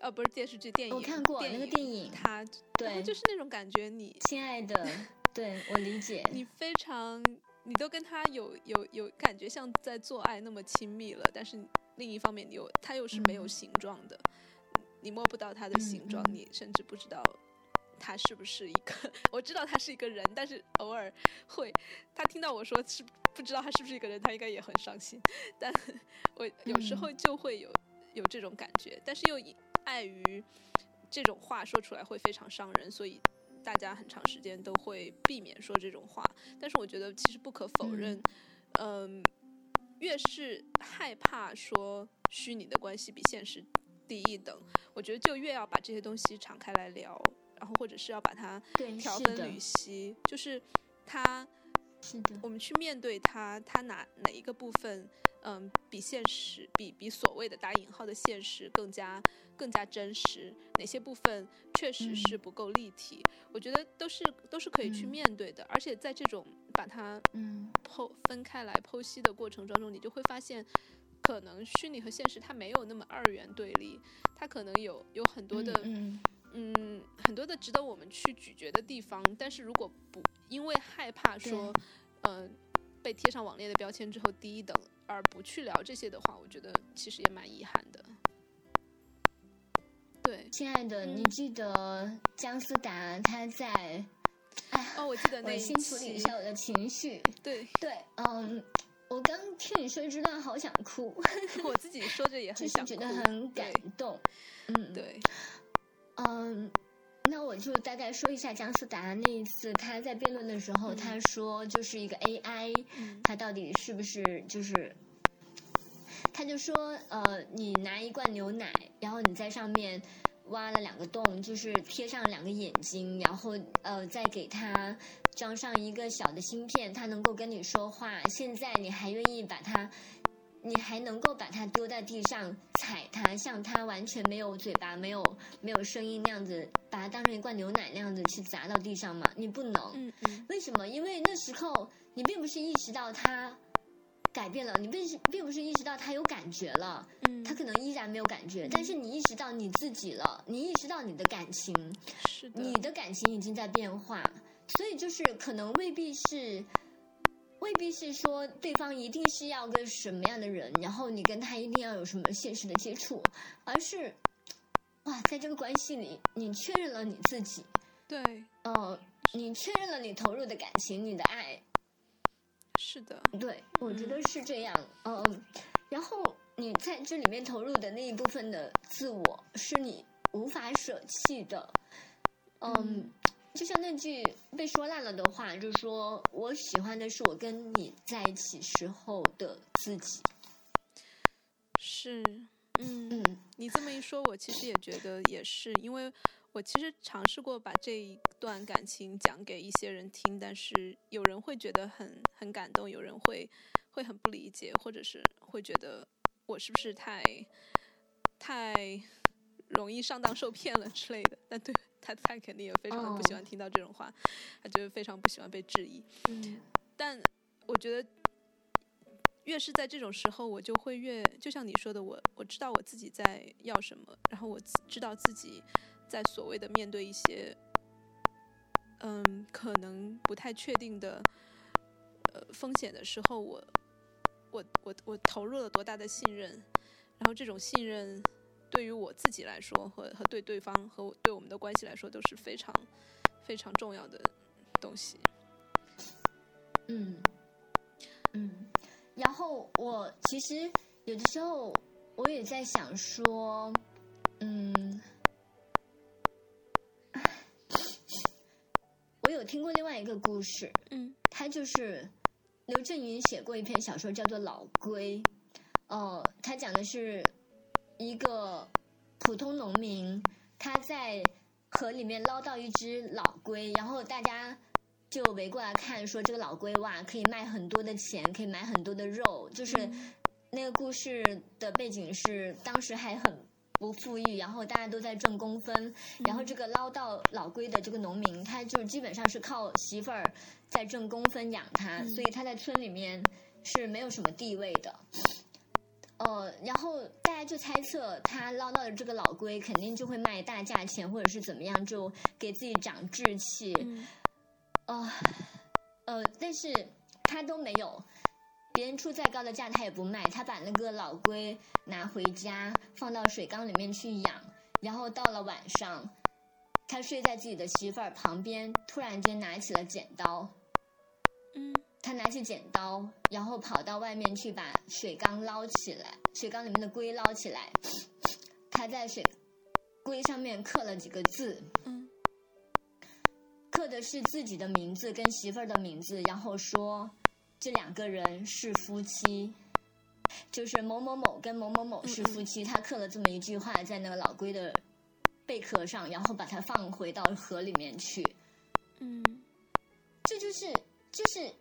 S3: 呃，不是电视剧，电影。
S2: 我看过那个电影，
S3: 他
S2: 对，
S3: 就是那种感觉。你
S2: 亲爱的，对我理解。
S3: 你非常，你都跟他有有有感觉像在做爱那么亲密了，但是另一方面，你又他又是没有形状的。你摸不到他的形状，你甚至不知道他是不是一个。我知道他是一个人，但是偶尔会，他听到我说是不知道他是不是一个人，他应该也很伤心。但我有时候就会有有这种感觉，但是又碍于这种话说出来会非常伤人，所以大家很长时间都会避免说这种话。但是我觉得其实不可否认，嗯、越是害怕说虚拟的关系比现实低一等，我觉得就越要把这些东西敞开来聊，然后或者是要把它
S2: 对，
S3: 调分缕析，就是它
S2: 是的，
S3: 我们去面对它，它哪哪一个部分，嗯，比现实，比比所谓的打引号的现实更加更加真实，哪些部分确实
S2: 嗯。
S3: 是不够立体，我觉得都是都是可以去
S2: 嗯。
S3: 面对的，而且在这种把它
S2: 嗯。
S3: 剖分开来剖析的过程当中，你就会发现，可能虚拟和现实它没有那么二元对立，它可能有有很多的
S2: 嗯。
S3: 嗯，很多的值得我们去咀嚼的地方，但是如果不因为害怕说，嗯、被贴上网恋的标签之后低一等，而不去聊这些的话，我觉得其实也蛮遗憾的。对，
S2: 亲爱的，你
S3: 嗯
S2: 记得姜思达他在，哎，
S3: 哦，我记得那一
S2: 我先处理一，下我的情绪。
S3: 对
S2: 对，嗯，我刚听你说这段，好想哭，
S3: 我自己说着也很想哭，
S2: 是觉得很感动。嗯，
S3: 对，
S2: 嗯，那我就大概说一下姜思达那一次他在辩论的时候，
S3: 嗯
S2: 他说就是一个 AI，
S3: 嗯
S2: 它到底是不是就是，他就说呃，你拿一罐牛奶，然后你在上面挖了两个洞，就是贴上两个眼睛，然后呃再给它装上一个小的芯片，它能够跟你说话。现在你还愿意把它？你还能够把它丢在地上踩它，像它完全没有嘴巴、没有没有声音那样子，把它当成一罐牛奶那样子去砸到地上吗？你不能。
S3: 嗯嗯
S2: 为什么？因为那时候你并不是意识到它改变了，你并是并不是意识到它有感觉了，
S3: 嗯，
S2: 它可能依然没有感觉，但是你意识到你自己了，你意识到你的感情，
S3: 是的，
S2: 你的感情已经在变化，所以就是可能未必是。未必是说对方一定是要个什么样的人，然后你跟他一定要有什么现实的接触，而是，哇，在这个关系里，你确认了你自己，
S3: 对，
S2: 呃，你确认了你投入的感情，你的爱，
S3: 是的，
S2: 对，我觉得是这样。嗯，然后你在这里面投入的那一部分的自我，是你无法舍弃的。嗯，就像那句被说烂了的话，就是说我喜欢的是我跟你在一起时候的自己。
S3: 是，嗯
S2: 嗯
S3: 你这么一说，我其实也觉得也是，因为我其实尝试过把这一段感情讲给一些人听，但是有人会觉得很很感动，有人会会很不理解，或者是会觉得我是不是太太容易上当受骗了之类的。但对他，他肯定也非常的不喜欢听到这种话，他觉得非常不喜欢被质疑。
S2: 嗯
S3: 但我觉得，越是在这种时候，我就会越就像你说的，我我知道我自己在要什么，然后我自知道自己在所谓的面对一些，嗯，可能不太确定的呃风险的时候，我我我我投入了多大的信任，然后这种信任对于我自己来说，和和对对方和我对我们的关系来说，都是非常非常重要的东西。
S2: 嗯嗯，然后我其实有的时候我也在想说，嗯，我有听过另外一个故事，
S3: 嗯
S2: 他就是刘震云写过一篇小说，叫做《老龟》。呃，他讲的是一个普通农民，他在河里面捞到一只老龟，然后大家就围过来看，说这个老龟哇，可以卖很多的钱，可以买很多的肉。就是
S3: 嗯
S2: 那个故事的背景是当时还很不富裕，然后大家都在挣工分，然后这个捞到老龟的这个农民，他就基本上是靠媳妇儿在挣工分养他，
S3: 嗯
S2: 所以他在村里面是没有什么地位的。呃，然后大家就猜测他捞到的这个老龟肯定就会卖大价钱，或者是怎么样，就给自己长志气。
S3: 嗯
S2: 呃，呃，但是他都没有，别人出再高的价他也不卖，他把那个老龟拿回家放到水缸里面去养，然后到了晚上，他睡在自己的媳妇儿旁边，突然间拿起了剪刀。
S3: 嗯，
S2: 他拿起剪刀，然后跑到外面去把水缸捞起来，水缸里面的龟捞起来。他在水龟上面刻了几个字，
S3: 嗯，
S2: 刻的是自己的名字跟媳妇儿的名字，然后说这两个人是夫妻，就是某某某跟某某某是夫妻。他刻了这么一句话在那个老龟的贝壳上，然后把它放回到河里面去。
S3: 嗯，
S2: 这就是就是听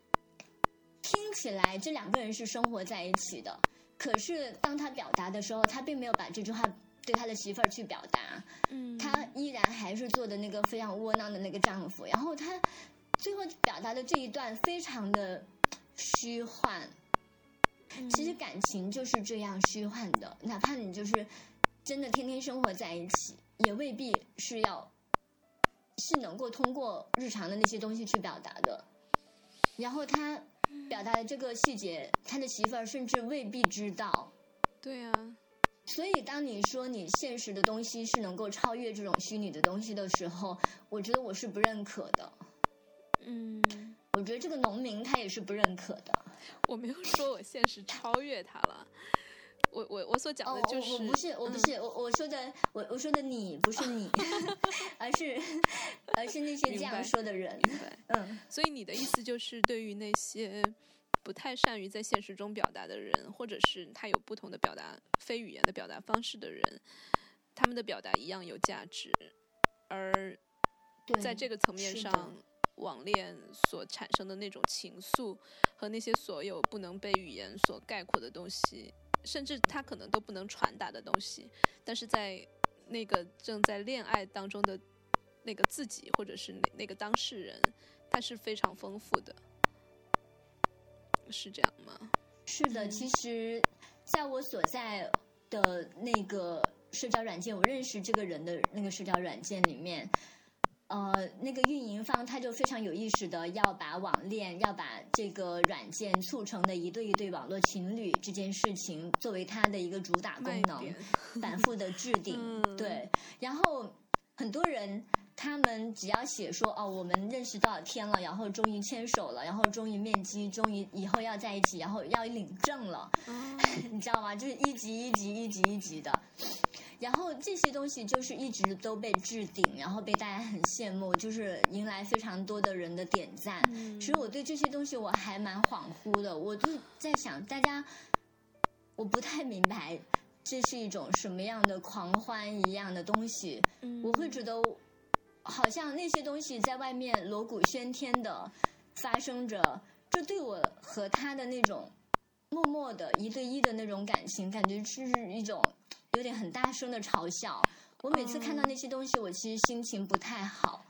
S2: 起来这两个人是生活在一起的，可是当他表达的时候，他并没有把这句话对他的媳妇儿去表达，
S3: 嗯，
S2: 他依然还是做的那个非常窝囊的那个丈夫。然后他最后表达的这一段非常的虚幻。其实感情就是这样虚幻的，哪怕你就是真的天天生活在一起，也未必是要是能够通过日常的那些东西去表达的。然后他表达的这个细节，他的媳妇儿甚至未必知道。
S3: 对呀、
S2: 所以，当你说你现实的东西是能够超越这种虚拟的东西的时候，我觉得我是不认可的。
S3: 嗯，
S2: 我觉得这个农民他也是不认可的。
S3: 我没有说我现实超越他了，我我我所讲
S2: 哦
S3: 的，就
S2: 我我不是，我不
S3: 嗯
S2: 是，我我说的，我我说的你不是你，而是而是那些这样说的人。
S3: 明白。
S2: 嗯，
S3: 所以你的意思就是，对于那些不太善于在现实中表达的人，或者是他有不同的表达非语言的表达方式的人，他们的表达一样有价值，而，在这个层面上，网恋所产生的那种情愫和那些所有不能被语言所概括的东西，甚至他可能都不能传达的东西，但是在那个正在恋爱当中的那个自己，或者是那那个当事人，他是非常丰富的，是这样吗？
S2: 是的，其实在我所在的那个社交软件，我认识这个人的那个社交软件里面，呃，那个运营方他就非常有意识的要把网恋，要把这个软件促成的一对一对网络情侣这件事情作为他的一个主打功能，反复的置顶，
S3: 嗯
S2: 对，然后很多人。他们只要写说哦，我们认识多少天了，然后终于牵手了，然后终于面基，终于以后要在一起，然后要领证了，
S3: 哦
S2: 你知道吗？就是一级一级一级一级的，然后这些东西就是一直都被置顶，然后被大家很羡慕，就是迎来非常多的人的点赞。
S3: 嗯
S2: 其实我对这些东西我还蛮恍惚的，我就在想，大家我不太明白这是一种什么样的狂欢一样的东西，
S3: 嗯
S2: 我会觉得好像那些东西在外面锣鼓喧天的发生着，这对我和他的那种默默的一对一的那种感情，感觉是一种有点很大声的嘲笑。我每次看到那些东西，我其实心情不太好。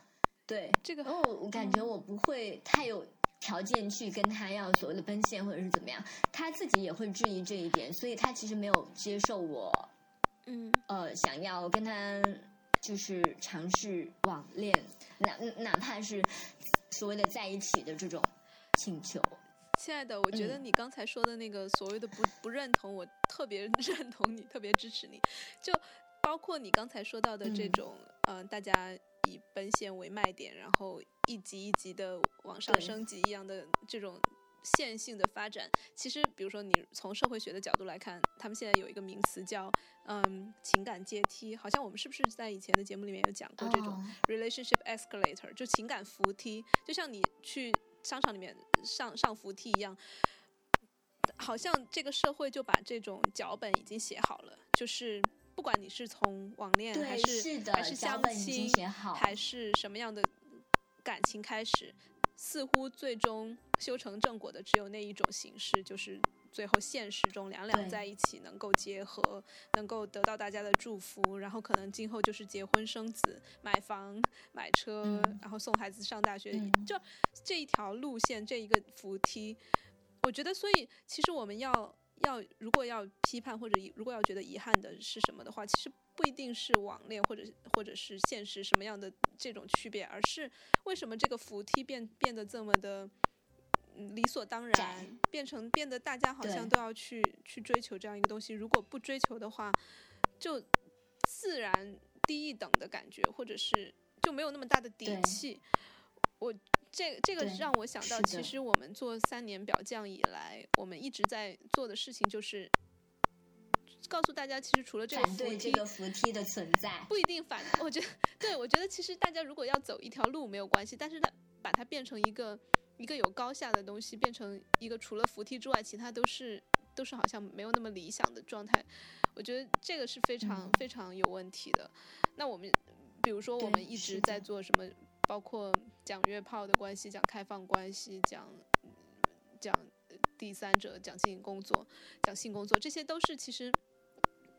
S2: 对，
S3: 这个
S2: 然后我我感觉我不会太有条件去跟他要所谓的奔现或者是怎么样，他自己也会质疑这一点，所以他其实没有接受我
S3: 嗯
S2: 呃想要跟他就是尝试网恋，哪哪怕是所谓的在一起的这种请求。
S3: 亲爱的，我觉得
S2: 嗯
S3: 你刚才说的那个所谓的不不认同，我特别 认同你，特别支持你。就包括你刚才说到的这
S2: 嗯
S3: 种，呃，大家以奔现为卖点，然后一级一级的往上升级一样的这种线性的发展。其实，比如说你从社会学的角度来看，他们现在有一个名词叫嗯情感阶梯，好像我们是不是在以前的节目里面有讲过这种？
S2: 哦
S3: relationship escalator，就情感扶梯，就像你去商场里面上上扶梯一样，好像这个社会就把这种脚本已经写好了，就是不管你是从网恋还
S2: 对，是的，
S3: 还是相亲，还是什么样的感情开始，似乎最终修成正果的只有那一种形式，就是最后现实中两两在一起能够结合，能够得到大家的祝福，然后可能今后就是结婚生子、买房、买车，
S2: 嗯。
S3: 然后送孩子上大学，
S2: 嗯。
S3: 就。这一条路线，这一个扶梯，我觉得，所以其实我们要要如果要批判或者如果要觉得遗憾的是什么的话，其实不一定是网恋或者或者是现实什么样的这种区别，而是为什么这个扶梯变变得这么的。嗯理所当然，变成变得大家好像都要去去追求这样一个东西。如果不追求的话，就自然低一等的感觉，或者是就没有那么大的底气。我这这个让我想到，其实我们做三年表匠以来，我们一直在做的事情就是告诉大家，其实除了这个扶
S2: 梯，这个扶梯的存在
S3: 不一定反。我觉得，对我觉得其实大家如果要走一条路没有关系，但是它把它变成一个一个有高下的东西，变成一个除了扶梯之外，其他都是都是好像没有那么理想的状态。我觉得这个是非常非常有问题的。那我们比如说，我们一直在做什么？包括讲约炮的关系，讲开放关系，讲讲第三者，讲进行工作，讲性工作，这些都是其实，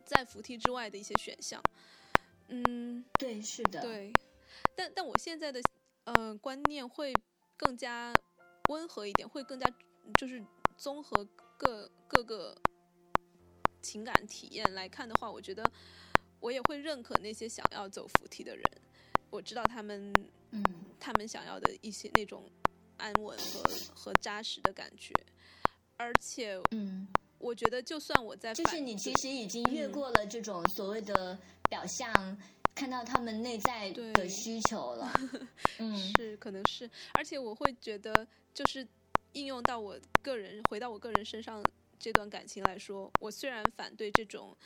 S3: 在扶梯之外的一些选项。嗯，
S2: 对，是的，
S3: 对。但但我现在的呃观念会更加温和一点，会更加就是综合各各个情感体验来看的话，我觉得我也会认可那些想要走扶梯的人。我知道他们。
S2: 嗯，
S3: 他们想要的一些那种安稳和和扎实的感觉，而且，
S2: 嗯，
S3: 我觉得就算我在，
S2: 就是你其实已经越过了这种所谓的表象，看到他们内在的需求了。嗯，
S3: 是，可能是，而且我会觉得，就是应用到我个人，回到我个人身上这段感情来说，我虽然反对这种，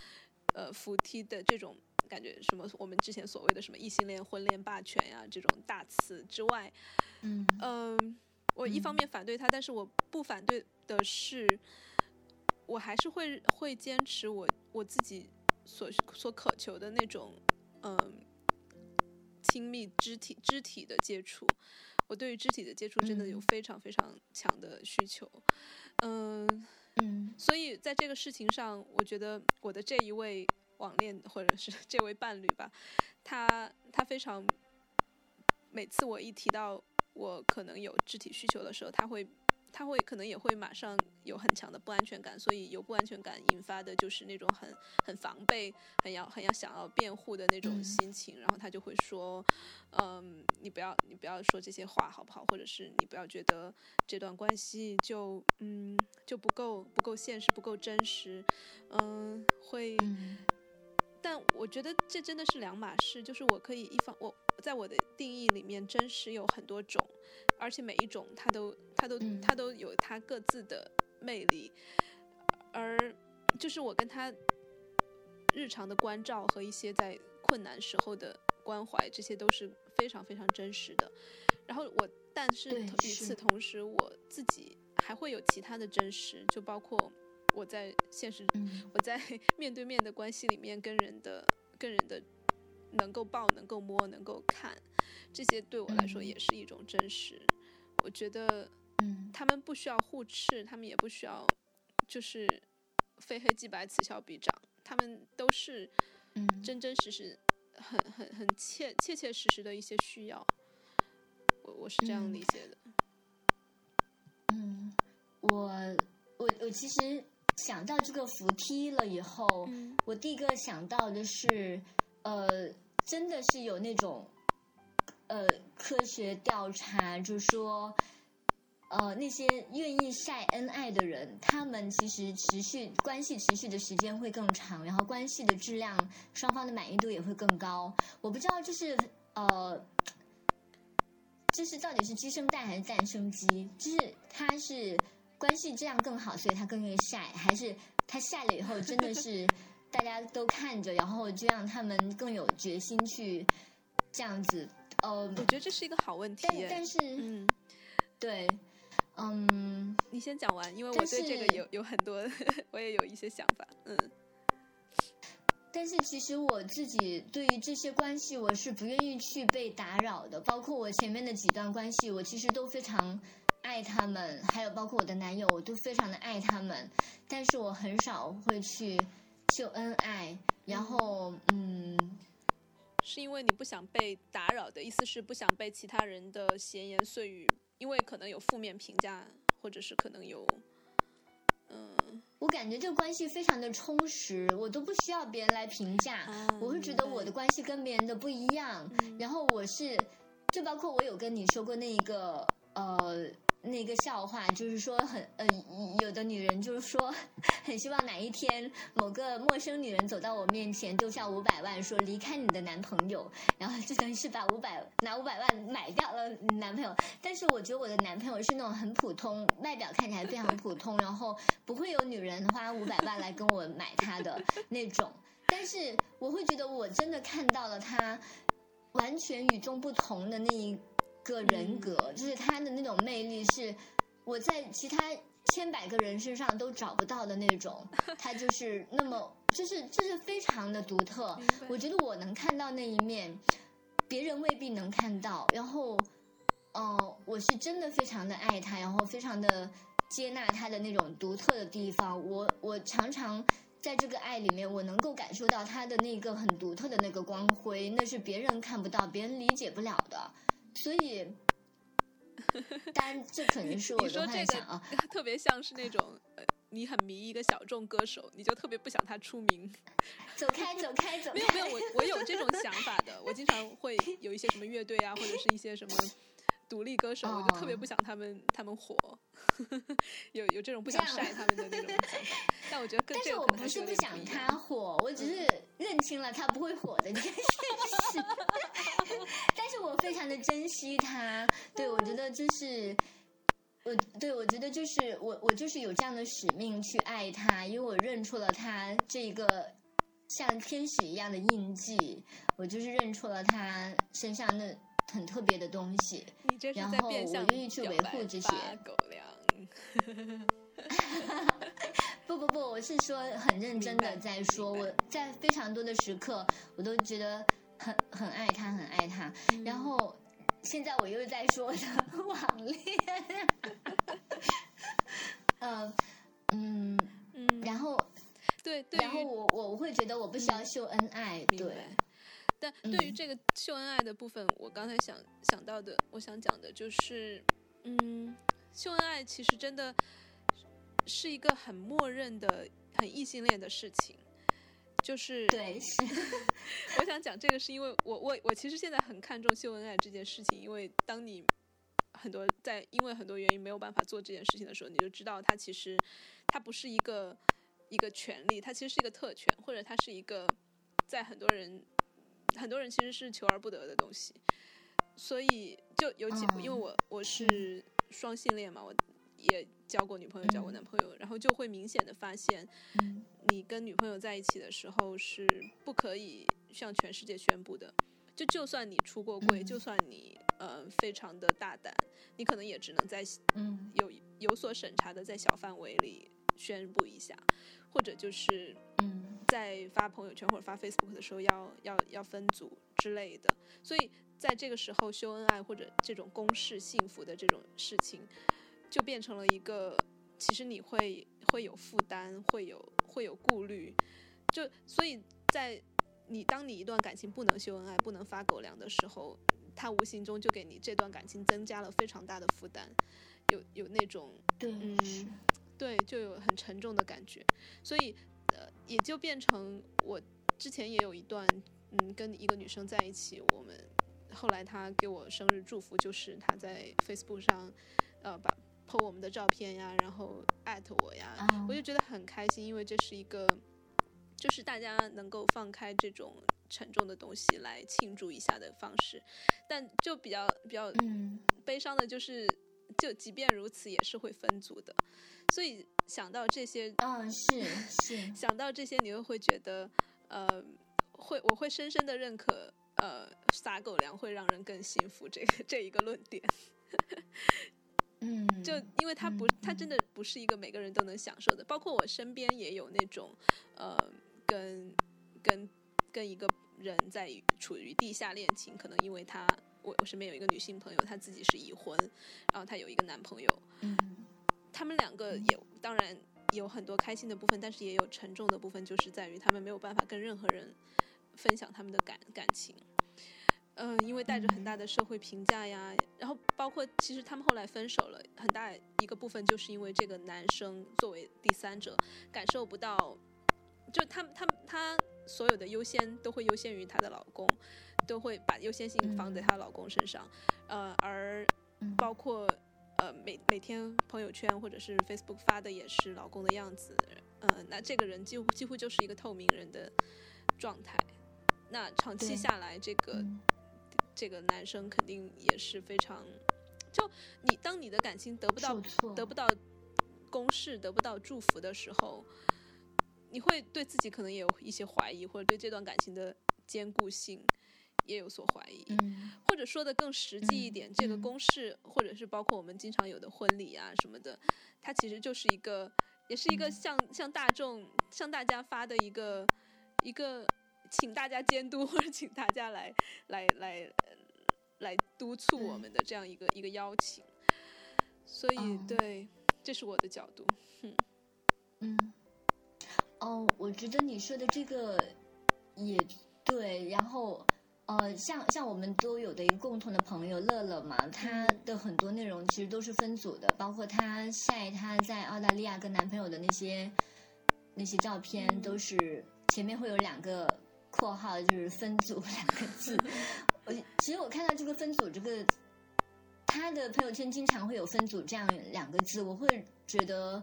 S3: 呃，扶梯的这种。感觉什么？我们之前所谓的什么异性恋婚恋霸权呀，这种大词之外，
S2: 嗯
S3: 嗯，我一方面反对他，但是我不反对的是，我还是会会坚持我我自己所所渴求的那种嗯亲密肢体肢体的接触。我对于肢体的接触真的有非常非常强的需求。嗯
S2: 嗯，
S3: 所以在这个事情上，我觉得我的这一位。网恋或者是这位伴侣吧，他他非常，每次我一提到我可能有肢体需求的时候，他会他会可能也会马上有很强的不安全感，所以有不安全感引发的就是那种很很防备、很要很要想要辩护的那种心情，然后他就会说，嗯，你不要你不要说这些话好不好？或者是你不要觉得这段关系就嗯就不够不够现实不够真实，嗯会。但我觉得这真的是两码事，就是我可以一方我在我的定义里面，真实有很多种，而且每一种它都它都它都有它各自的魅力，而就是我跟他日常的关照和一些在困难时候的关怀，这些都是非常非常真实的。然后我，但是与此同时，我自己还会有其他的真实，就包括。我在现实，我在 面对面的关系里面，跟人的、跟人的，能够抱、能够摸、能够看，这些对我来说也是一种真实。我觉得，
S2: 嗯，
S3: 他们不需要互斥，他们也不需要，就是非黑即白、此消彼长，他们都是，
S2: 嗯，
S3: 真真实实、很很很切切切实实的一些需要。我我是这样理解的。
S2: 嗯，我我我其实。想到这个扶梯了以后，我第一个想到的是，呃，真的是有那种，呃，科学调查，就是说，呃，那些愿意晒恩爱的人，他们其实持续关系持续的时间会更长，然后关系的质量，双方的满意度也会更高。我不知道，就是呃，这是到底是鸡生蛋还是蛋生鸡？就是他是。关系这样更好，所以他更愿意晒，还是他晒了以后真的是大家都看着，然后就让他们更有决心去这样子。呃，
S3: 我觉得这是一个好问题。
S2: 但但是，嗯，对，嗯，
S3: 你先讲完，因为我对这个有有很多，我也有一些想法。嗯，
S2: 但是其实我自己对于这些关系，我是不愿意去被打扰的，包括我前面的几段关系，我其实都非常。爱他们，还有包括我的男友，我都非常的爱他们，但是我很少会去秀恩爱。然后，嗯，
S3: 是因为你不想被打扰的意思是不想被其他人的闲言碎语，因为可能有负面评价，或者是可能有，嗯，
S2: 我感觉这个关系非常的充实，我都不需要别人来评价，我会觉得我的关系跟别人的不一样。然后我是，就包括我有跟你说过那一个。呃，那个笑话，就是说很呃，有的女人就是说很希望哪一天某个陌生女人走到我面前，丢下五百万说离开你的男朋友，然后就等于是把五百拿五百万买掉了男朋友。但是我觉得我的男朋友是那种很普通，外表看起来非常普通，然后不会有女人花五百万来跟我买他的那种。但是我会觉得我真的看到了他完全与众不同的那一。个人格就是他的那种魅力，是我在其他千百个人身上都找不到的那种。他就是那么，就是就是非常的独特。我觉得我能看到那一面，别人未必能看到。然后，嗯，我是真的非常的爱他，然后非常的接纳他的那种独特的地方。我我常常在这个爱里面，我能够感受到他的那个很独特的那个光辉，那是别人看不到、别人理解不了的。所以，当然这肯定是我的幻想啊，
S3: 特别像是那种呃，你很迷一个小众歌手，你就特别不想他出名，
S2: 走开，走开，走 开。
S3: 没有没有，我我有这种想法的，我经常会有一些什么乐队啊，或者是一些什么。独立歌手，我就特别不想他们他们火，有有这种不想晒他们的那种想法。但我觉得，
S2: 但是我不是不想他火，我只是认清了他不会火的这件事。我非常的珍惜他，对我觉得就是我对我觉得就是我我就是有这样的使命去爱他，因为我认出了他这个像天使一样的印记，我就是认出了他身上那。很特别的东西，然后我愿意去维护这些。
S3: 狗粮。
S2: 不不不，我是说很认真的在说，我在非常多的时刻，我都觉得很很爱他，很爱他。然后现在我又在说的网恋。嗯嗯嗯，然后
S3: 对，对
S2: 然后我我会觉得我不需要秀恩爱，对。
S3: 但对于这个秀恩爱的部分，我刚才想想到的，我想讲的就是，嗯，秀恩爱其实真的是一个很默认的、很异性恋的事情。就是
S2: 对，
S3: 我想讲这个是因为我我我其实现在很看重秀恩爱这件事情，因为当你很多在因为很多原因没有办法做这件事情的时候，你就知道它其实它不是一个一个权利，它其实是一个特权，或者它是一个在很多人。很多人其实是求而不得的东西，所以就有几，因为我我是。双性恋嘛，我也交过女朋友，交过男朋友，然后就会明显的发现，你跟女朋友在一起的时候是不可以向全世界宣布的，就就算你出过柜，就算你呃非常的大胆，你可能也只能在
S2: 嗯。
S3: 有有所审查的在小范围里宣布一下，或者就是
S2: 嗯。
S3: 在发朋友圈或者发 Facebook 的时候，要要要分组之类的，所以在这个时候秀恩爱或者这种公示幸福的这种事情，就变成了一个，其实你会会有负担，会有会有顾虑，就所以在你当你一段感情不能秀恩爱、不能发狗粮的时候，他无形中就给你这段感情增加了非常大的负担，有有那种
S2: 对，
S3: 嗯，对，就有很沉重的感觉，所以。呃，也就变成我之前也有一段，嗯，跟一个女生在一起，我们后来她给我生日祝福，就是她在 Facebook 上，呃，把 po 我们的照片呀，然后艾特我呀，我就觉得很开心，因为这是一个，就是大家能够放开这种沉重的东西来庆祝一下的方式，但就比较比较悲伤的就是，就即便如此也是会分组的。所以想到这些，
S2: 嗯，是是，
S3: 想到这些，你又会觉得，呃，会我会深深的认可，呃，撒狗粮会让人更幸福这个这一个论点。
S2: 嗯，
S3: 就因为它不，它真的不是一个每个人都能享受的。包括我身边也有那种，呃，跟跟跟一个人在处于地下恋情，可能因为他，我我身边有一个女性朋友，她自己是已婚，然后她有一个男朋友，
S2: 嗯。
S3: 他们两个也当然有很多开心的部分，但是也有沉重的部分，就是在于他们没有办法跟任何人分享他们的感感情。嗯，因为带着很大的社会评价呀，然后包括其实他们后来分手了，很大一个部分就是因为这个男生作为第三者感受不到，就他他他所有的优先都会优先于她的老公，都会把优先性放在她老公身上，呃，而包括。呃，呃每每天朋友圈或者是 Facebook 发的也是老公的样子，呃，那这个人几乎几乎就是一个透明人的状态。那长期下来，这个这个男生肯定也是非常，就你当你的感情得不到得不到公示、得不到祝福的时候，你会对自己可能也有一些怀疑，或者对这段感情的坚固性也有所怀疑。
S2: 嗯，
S3: 或者说的更实际一点，这个公示或者是包括我们经常有的婚礼啊什么的，它其实就是一个，也是一个向向大众、向大家发的一个一个。请大家监督，或者请大家来来来来督促我们的这样一个一个邀请，所以对，这是我的角度。嗯
S2: 嗯，哦，我觉得你说的这个也对。然后呃，像像我们都有的一个共同的朋友乐乐嘛，他的很多内容其实都是分组的，包括他晒他在澳大利亚跟男朋友的那些那些照片，都是前面会有两个。括号就是分组两个字，我其实我看到这个分组这个，他的朋友圈经常会有分组这样两个字，我会觉得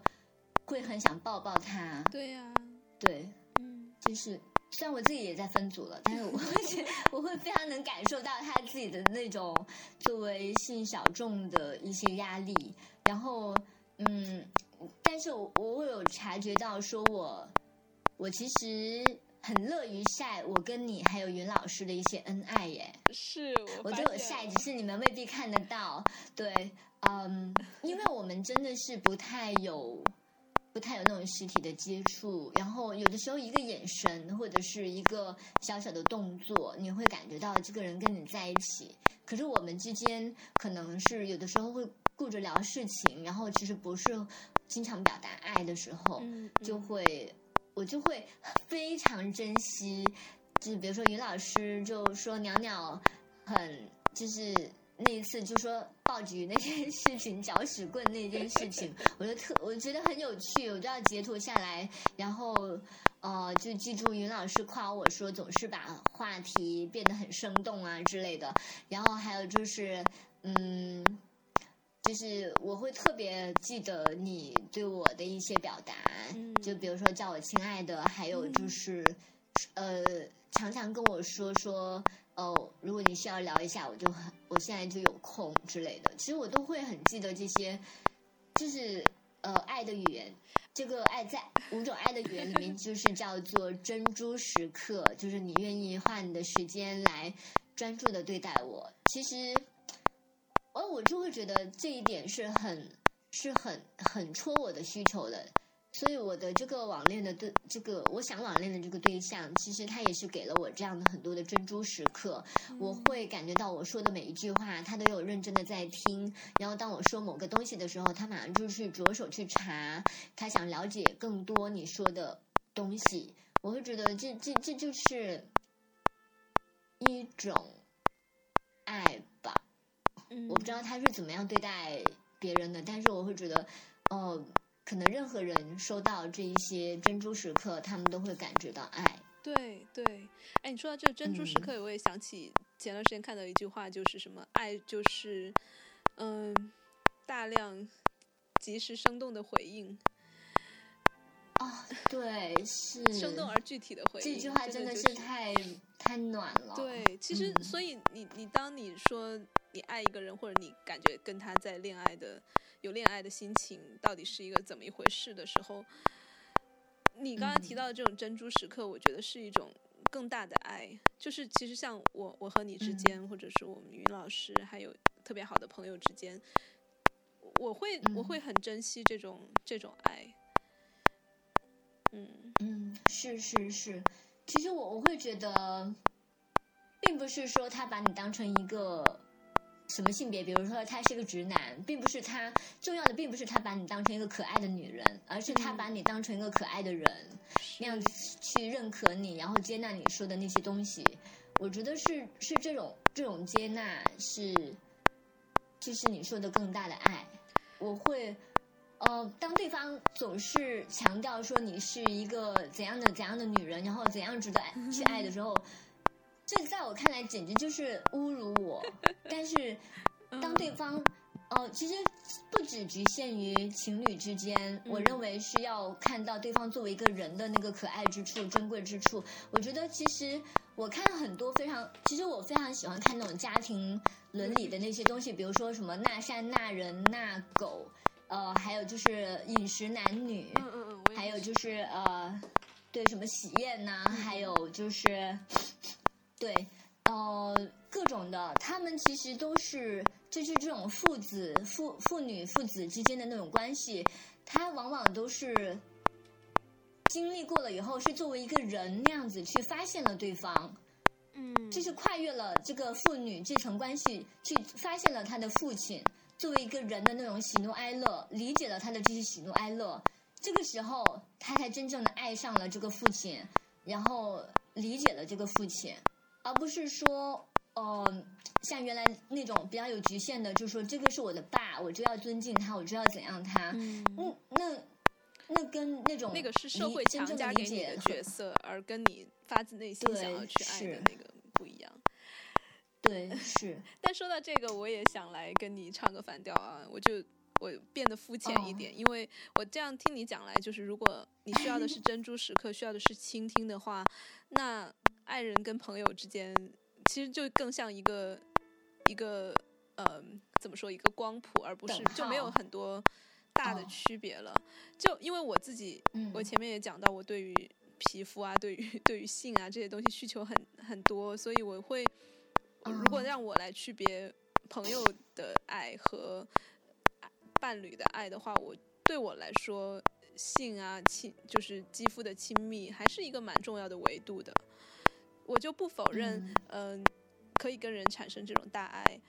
S2: 会很想抱抱他。
S3: 对呀，
S2: 对，嗯，就是虽然我自己也在分组了，但是我会我会非常能感受到他自己的那种作为性小众的一些压力。然后，嗯，但是我我会有察觉到，说我我其实。很乐于晒我跟你还有云老师的一些恩爱耶，
S3: 是
S2: 我都有晒，只是你们未必看得到。对，嗯，因为我们真的是不太有，不太有那种实体的接触，然后有的时候一个眼神或者是一个小小的动作，你会感觉到这个人跟你在一起。可是我们之间可能是有的时候会顾着聊事情，然后其实不是经常表达爱的时候，就会。我就会非常珍惜，就比如说于老师就说鸟鸟很就是那一次就说爆菊那件事情搅屎棍那件事情，我就特我觉得很有趣，我就要截图下来，然后呃就记住于老师夸我说总是把话题变得很生动啊之类的，然后还有就是嗯。就是我会特别记得你对我的一些表达，就比如说叫我亲爱的，还有就是，呃，常常跟我说说，哦，如果你需要聊一下，我就很，我现在就有空之类的。其实我都会很记得这些，就是呃，爱的语言，这个爱在五种爱的语言里面，就是叫做珍珠时刻，就是你愿意花你的时间来专注的对待我。其实。而我就会觉得这一点是很是很很戳我的需求的，所以我的这个网恋的对这个我想网恋的这个对象，其实他也是给了我这样的很多的珍珠时刻。我会感觉到我说的每一句话，他都有认真的在听。然后当我说某个东西的时候，他马上就去着手去查，他想了解更多你说的东西。我会觉得这这这就是一种爱吧。我不知道他是怎么样对待别人的，但是我会觉得，哦，可能任何人收到这一些珍珠时刻，他们都会感觉到爱。
S3: 对对，哎，你说到这个珍珠时刻，我也想起前段时间看到一句话，就是什么，爱就是，嗯，大量及时生动的回应。
S2: 哦，对，是
S3: 生动而具体的回应。
S2: 这句话真的是太太暖了。
S3: 对，其实所以你你当你说。你爱一个人，或者你感觉跟他在恋爱的有恋爱的心情，到底是一个怎么一回事的时候，你刚刚提到的这种珍珠时刻，我觉得是一种更大的爱。就是其实像我我和你之间，或者是我们云老师还有特别好的朋友之间，我会我会很珍惜这种这种爱。
S2: 嗯嗯，是是是，其实我我会觉得，并不是说他把你当成一个。什么性别？比如说他是个直男，并不是他重要的，并不是他把你当成一个可爱的女人，而是他把你当成一个可爱的人，那样去认可你，然后接纳你说的那些东西。我觉得是是这种这种接纳是，就是你说的更大的爱。我会，呃，当对方总是强调说你是一个怎样的怎样的女人，然后怎样值得去爱的时候。这在我看来简直就是侮辱我。但是，当对方哦，其实不只局限于情侣之间，我认为是要看到对方作为一个人的那个可爱之处、珍贵之处。我觉得其实我看了很多非常，其实我非常喜欢看那种家庭伦理的那些东西，比如说什么那山、那人、那狗，呃，还有就是饮食男女，
S3: 嗯嗯嗯，
S2: 还有就是呃，对什么喜宴呐，还有就是对。呃，各种的，他们其实都是就是这种父子、父父女、父子之间的那种关系，他往往都是经历过了以后，是作为一个人那样子去发现了对方，
S3: 嗯，
S2: 就是跨越了这个父女这层关系，去发现了他的父亲作为一个人的那种喜怒哀乐，理解了他的这些喜怒哀乐，这个时候他才真正的爱上了这个父亲，然后理解了这个父亲。而不是说，呃，像原来那种比较有局限的，就是说这个是我的爸，我就要尊敬他，我就要怎样他。
S3: 嗯，
S2: 那那跟那种
S3: 那个是社会强加给你的角色，而跟你发自内心想要去爱的那个不一样。
S2: 对，是。
S3: 但说到这个，我也想来跟你唱个反调啊！我就我变得肤浅一点，因为我这样听你讲来，就是如果你需要的是珍珠时刻，需要的是倾听的话，那。爱人跟朋友之间，其实就更像一个一个呃，怎么说一个光谱，而不是就没有很多大的区别了。就因为我自己，我前面也讲到，我对于皮肤啊，对于对于性啊这些东西需求很很多，所以我会如果让我来区别朋友的爱和伴侣的爱的话，我对我来说，性啊亲就是肌肤的亲密，还是一个蛮重要的维度的。我就不否认，嗯，可以跟人产生这种大爱，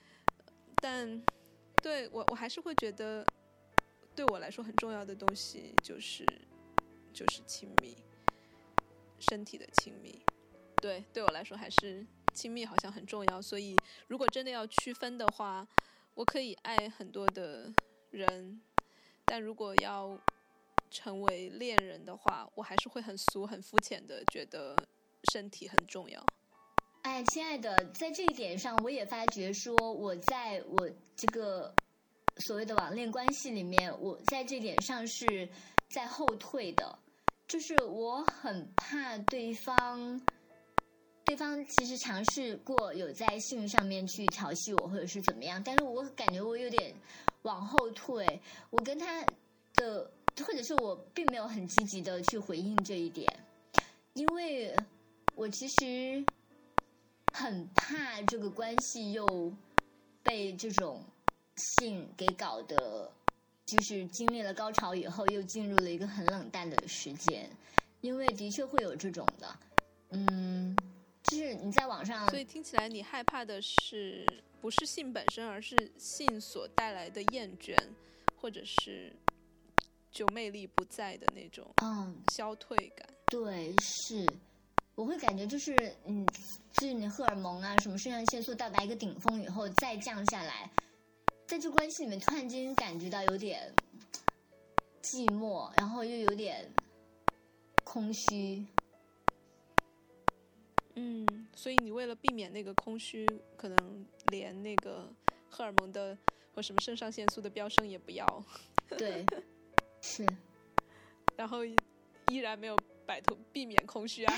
S3: 但对我我还是会觉得，对我来说很重要的东西就是就是亲密，身体的亲密，对，对我来说还是亲密好像很重要。所以如果真的要区分的话，我可以爱很多的人，但如果要成为恋人的话，我还是会很俗很肤浅的觉得。身体很重要。
S2: 哎，亲爱的，在这一点上，我也发觉说，我在我这个所谓的网恋关系里面，我在这点上是在后退的。就是我很怕对方，对方其实尝试过有在性上面去调戏我，或者是怎么样，但是我感觉我有点往后退。我跟他的，或者是我并没有很积极的去回应这一点，因为。我其实很怕这个关系又被这种性给搞得，就是经历了高潮以后又进入了一个很冷淡的时间，因为的确会有这种的，嗯，就是你在网上，
S3: 所以听起来你害怕的是不是性本身，而是性所带来的厌倦，或者是就魅力不在的那种，
S2: 嗯，
S3: 消退感，
S2: 对，是。我会感觉就是，嗯，就是你荷尔蒙啊，什么肾上腺素到达一个顶峰以后再降下来，在这关系里面突然间感觉到有点寂寞，然后又有点空虚。
S3: 嗯，所以你为了避免那个空虚，可能连那个荷尔蒙的或什么肾上腺素的飙升也不要。
S2: 对，是，
S3: 然后依然没有。摆脱避免空虚啊，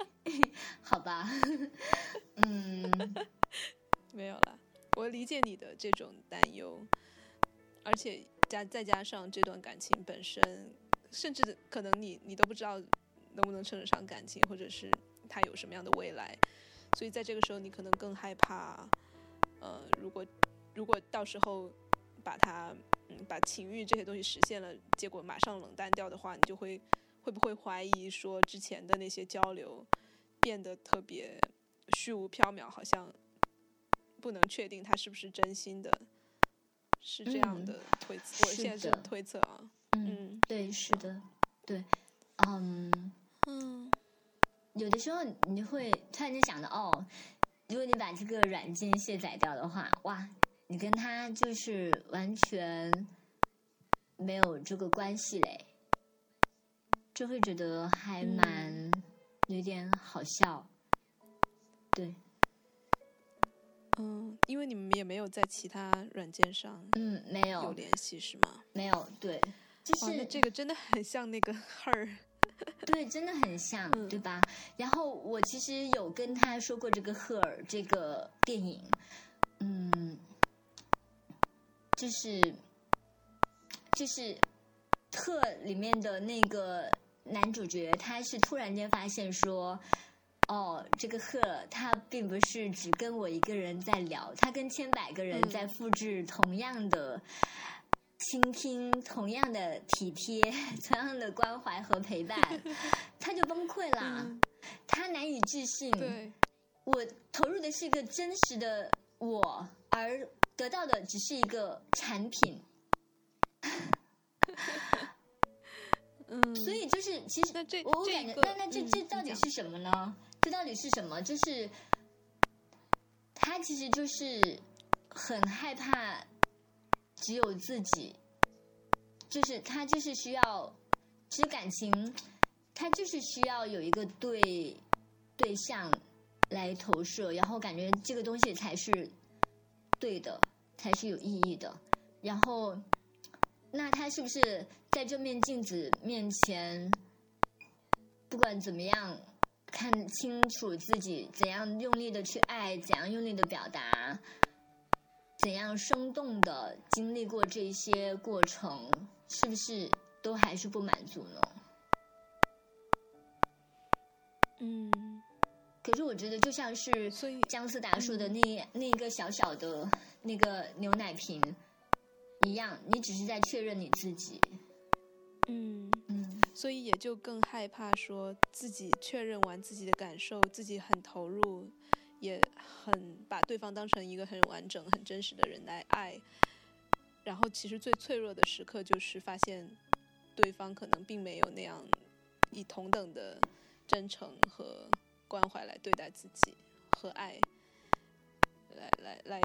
S2: 好吧，嗯，
S3: 没有了。我理解你的这种担忧，而且加再加上这段感情本身，甚至可能你你都不知道能不能称得上感情，或者是他有什么样的未来，所以在这个时候你可能更害怕，呃，如果如果到时候把他嗯把情欲这些东西实现了，结果马上冷淡掉的话，你就会。会不会怀疑说之前的那些交流变得特别虚无缥缈，好像不能确定他是不是真心的？是这样的推测，我现在是推测啊。
S2: 嗯，对，是的，对，嗯嗯，有的时候你会突然间想到，哦，如果你把这个软件卸载掉的话，哇，你跟他就是完全没有这个关系嘞。就会觉得还蛮有点好笑，对，
S3: 嗯，因为你们也没有在其他软件上
S2: 嗯没有
S3: 有联系是吗？
S2: 没有对，就是
S3: 这个真的很像那个 her，
S2: 对，真的很像，
S3: 嗯
S2: 对吧？然后我其实有跟他说过这个《赫尔》这个电影，嗯，就是就是特里面的那个男主角，他是突然间发现说。哦，这个赫尔他并不是只跟我一个人在聊，他跟千百个人
S3: 嗯
S2: 在复制同样的倾听、同样的体贴、同样的关怀和陪伴，他就崩溃啦，
S3: 嗯
S2: 他难以置信。
S3: 对，
S2: 我投入的是一个真实的我，而得到的只是一个产品。
S3: 嗯，
S2: 所以就是，其实
S3: 那这
S2: 我我感觉，那那这这到底是什么呢？这到底是什么？就是他其实就是很害怕只有自己，就是他就是需要，其实感情他就是需要有一个对对象来投射，然后感觉这个东西才是对的，才是有意义的。然后，那他是不是在这面镜子面前，不管怎么样，看清楚自己怎样用力的去爱，怎样用力的表达，怎样生动的经历过这些过程，是不是都还是不满足呢？
S3: 嗯，
S2: 可是我觉得，就像是姜思达说的那那个小小的那个牛奶瓶一样，你只是在确认你自己。
S3: 嗯，
S2: 嗯
S3: 所以也就更害怕说自己确认完自己的感受，自己很投入，也很把对方当成一个很完整、很真实的人来爱。然后其实最脆弱的时刻就是发现对方可能并没有那样以同等的真诚和关怀来对待自己和爱，来来来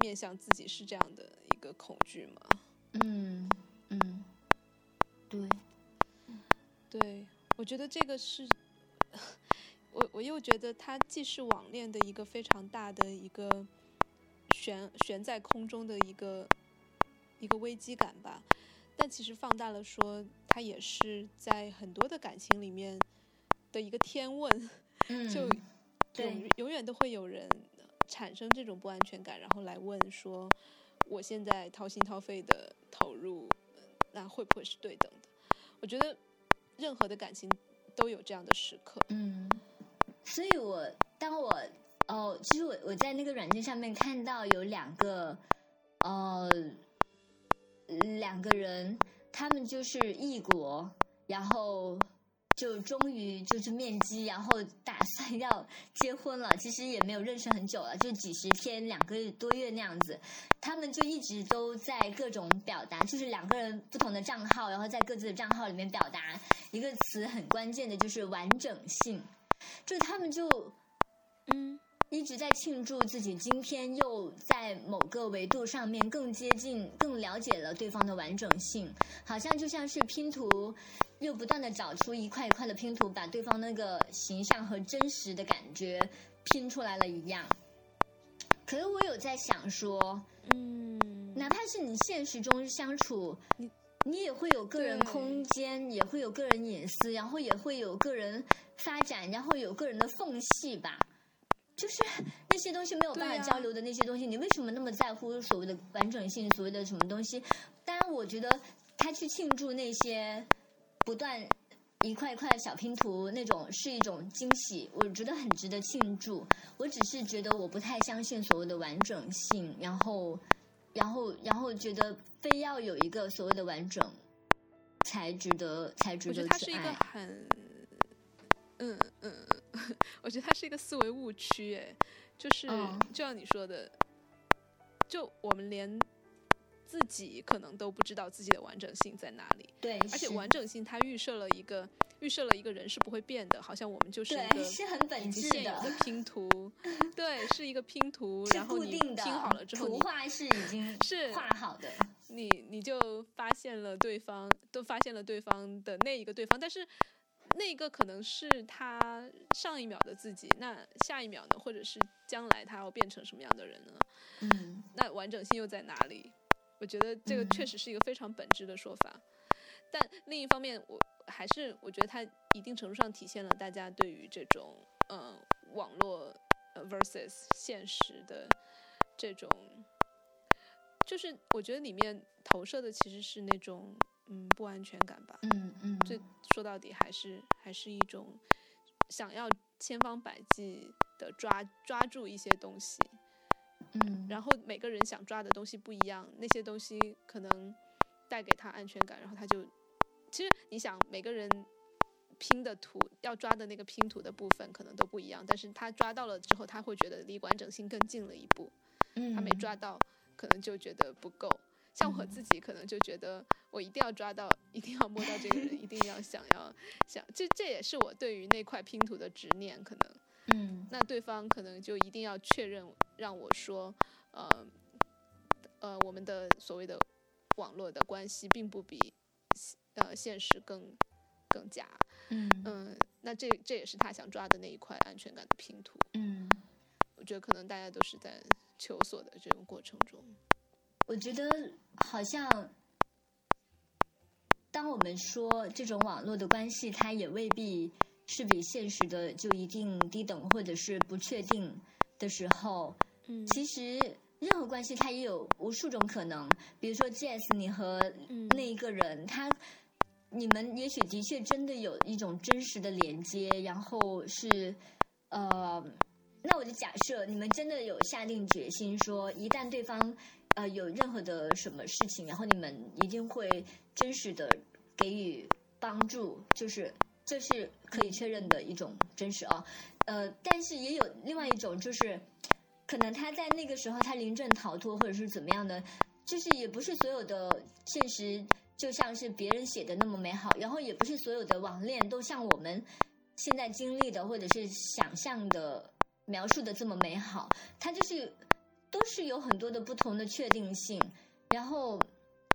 S3: 面向自己是这样的一个恐惧吗？
S2: 嗯嗯，对，
S3: 对，我觉得这个是，我我又觉得它既是网恋的一个非常大的一个悬悬在空中的一个一个危机感吧，但其实放大了说，它也是在很多的感情里面的一个天问，
S2: 嗯，
S3: 就永永远都会有人产生这种不安全感，然后来问说，我现在掏心掏肺的投入，那会不会是对等的？我觉得任何的感情都有这样的时刻。
S2: 嗯，所以我当我哦，其实我我在那个软件上面看到有两个呃两个人，他们就是异国，然后就终于就是面基，然后打算要结婚了。其实也没有认识很久了，就几十天、两个多月那样子。他们就一直都在各种表达，就是两个人不同的账号，然后在各自的账号里面表达一个词很关键的，就是完整性。就他们就
S3: 嗯
S2: 一直在庆祝自己今天又在某个维度上面更接近、更了解了对方的完整性，好像就像是拼图，又不断的找出一块一块的拼图，把对方那个形象和真实的感觉拼出来了一样。可是我有在想说，
S3: 嗯，
S2: 哪怕是你现实中相处，
S3: 你
S2: 你也会有个人空间，也会有个人隐私，然后也会有个人发展，然后有个人的缝隙吧。就是 那些东西没有办法交流的那些东西，你为什么那么在乎所谓的完整性，所谓的什么东西？当然，我觉得他去庆祝那些不断一块一块的小拼图，那种是一种惊喜，我觉得很值得庆祝。我只是觉得我不太相信所谓的完整性，然后，然后，然后觉得非要有一个所谓的完整，才值得，才值
S3: 我觉
S2: 得
S3: 得它是一个。很，嗯嗯，我觉得它是一个思维误区，哎，就是
S2: 嗯
S3: 就像你说的，就我们连自己可能都不知道自己的完整性在哪里，
S2: 对，
S3: 而且完整性它预设了一个预设了一个人是不会变的，好像我们就是一个
S2: 是很本质的
S3: 的，拼图，对，是一个拼图，
S2: 是
S3: 然后你拼好了之后，
S2: 图
S3: 你
S2: 画是已经
S3: 是
S2: 画好的。
S3: 你你就发现了对方，都发现了对方的那一个对方，但是那个可能是他上一秒的自己，那下一秒呢，或者是将来他要变成什么样的人呢？
S2: 嗯，
S3: 那完整性又在哪里？我觉得这个确实是一个非常本质的说法。但另一方面，我还是我觉得它一定程度上体现了大家对于这种嗯网络呃 versus 现实的这种，就是我觉得里面投射的其实是那种嗯不安全感吧。
S2: 嗯嗯，
S3: 这说到底还是还是一种想要千方百计的抓抓住一些东西。
S2: 嗯，
S3: 然后每个人想抓的东西不一样，那些东西可能带给他安全感，然后他就，其实你想每个人拼的图要抓的那个拼图的部分可能都不一样，但是他抓到了之后，他会觉得离完整性更近了一步，
S2: 嗯，
S3: 他没抓到可能就觉得不够。像我自己可能就觉得我一定要抓到，一定要摸到这个人，一定要 想要想，这这也是我对于那块拼图的执念可能。
S2: 嗯，
S3: 那对方可能就一定要确认，让我说，呃，呃，我们的所谓的网络的关系并不比呃现实更更假。
S2: 嗯
S3: 嗯，那这这也是他想抓的那一块安全感的拼图。
S2: 嗯，
S3: 我觉得可能大家都是在求索的这种过程中。
S2: 我觉得好像，当我们说这种网络的关系，它也未必。是比现实的就一定低等或者是不确定的时候，
S3: 嗯，
S2: 其实任何关系它也有无数种可能。比如说，Jazz，你和那一个人，他你们也许的确真的有一种真实的连接，然后是呃，那我就假设你们真的有下定决心说，一旦对方呃有任何的什么事情，然后你们一定会真实的给予帮助，就是。这是可以确认的一种真实啊，呃，但是也有另外一种，就是可能他在那个时候他临阵逃脱或者是怎么样的，就是也不是所有的现实就像是别人写的那么美好，然后也不是所有的网恋都像我们现在经历的或者是想象的描述的这么美好，它就是都是有很多的不同的确定性，然后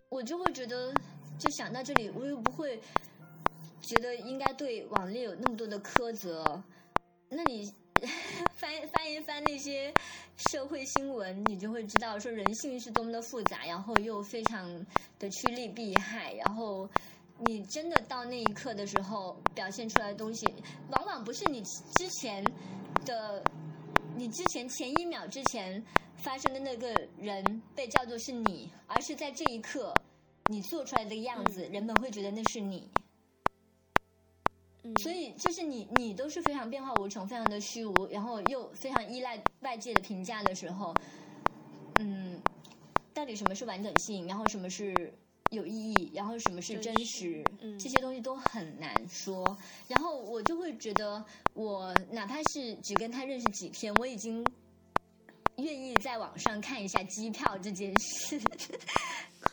S2: 我就会觉得，就想到这里，我又不会。觉得应该对网恋有那么多的苛责，那你翻翻一翻那些社会新闻，你就会知道说人性是多么的复杂，然后又非常的趋利避害，然后你真的到那一刻的时候表现出来的东西，往往不是你之前的，你之前前一秒之前发生的那个人被叫做是你，而是在这一刻你做出来的样子，人们会觉得那是你。所以就是你，你都是非常变化无穷，非常的虚无，然后又非常依赖外界的评价的时候，嗯，到底什么是完整性，然后什么是有意义，然后什么是真实，这些东西都很难说。然后我就会觉得，我哪怕是只跟他认识几天，我已经愿意在网上看一下机票这件事。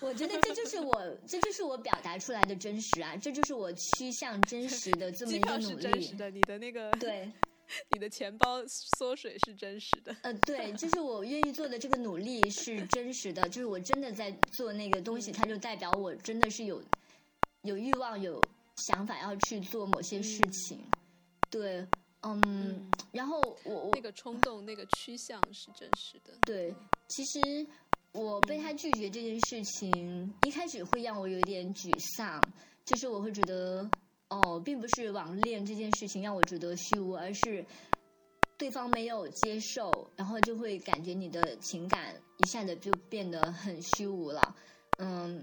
S2: 我觉得这就是我，这就是我表达出来的真实啊！这就是我趋向真实的这么一个努力。
S3: 真实的，你的那个
S2: 对，
S3: 你的钱包缩水是真实的。
S2: 呃，对，就是我愿意做的这个努力是真实的，就是我真的在做那个东西，它就代表我真的是有有欲望、有想法要去做某些事情。对，嗯，然后我我
S3: 那个冲动、那个趋向是真实的。
S2: 对，其实。我被他拒绝这件事情，一开始会让我有点沮丧，就是我会觉得，哦，并不是网恋这件事情让我觉得虚无，而是对方没有接受，然后就会感觉你的情感一下子就变得很虚无了。嗯，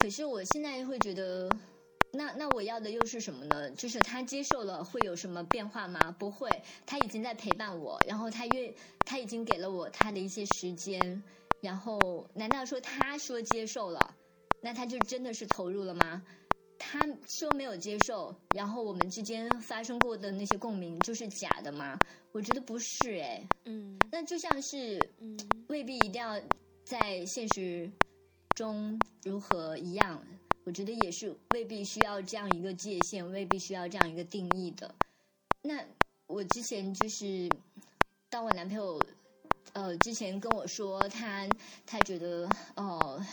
S2: 可是我现在会觉得，那那我要的又是什么呢？就是他接受了会有什么变化吗？不会，他已经在陪伴我，然后他愿他已经给了我他的一些时间。然后，难道说他说接受了，那他就真的是投入了吗？他说没有接受，然后我们之间发生过的那些共鸣就是假的吗？我觉得不是哎。
S3: 嗯。
S2: 那就像是，
S3: 嗯，
S2: 未必一定要在现实中如何一样，我觉得也是未必需要这样一个界限，未必需要这样一个定义的。那我之前就是，当我男朋友。呃，之前跟我说他，他觉得哦，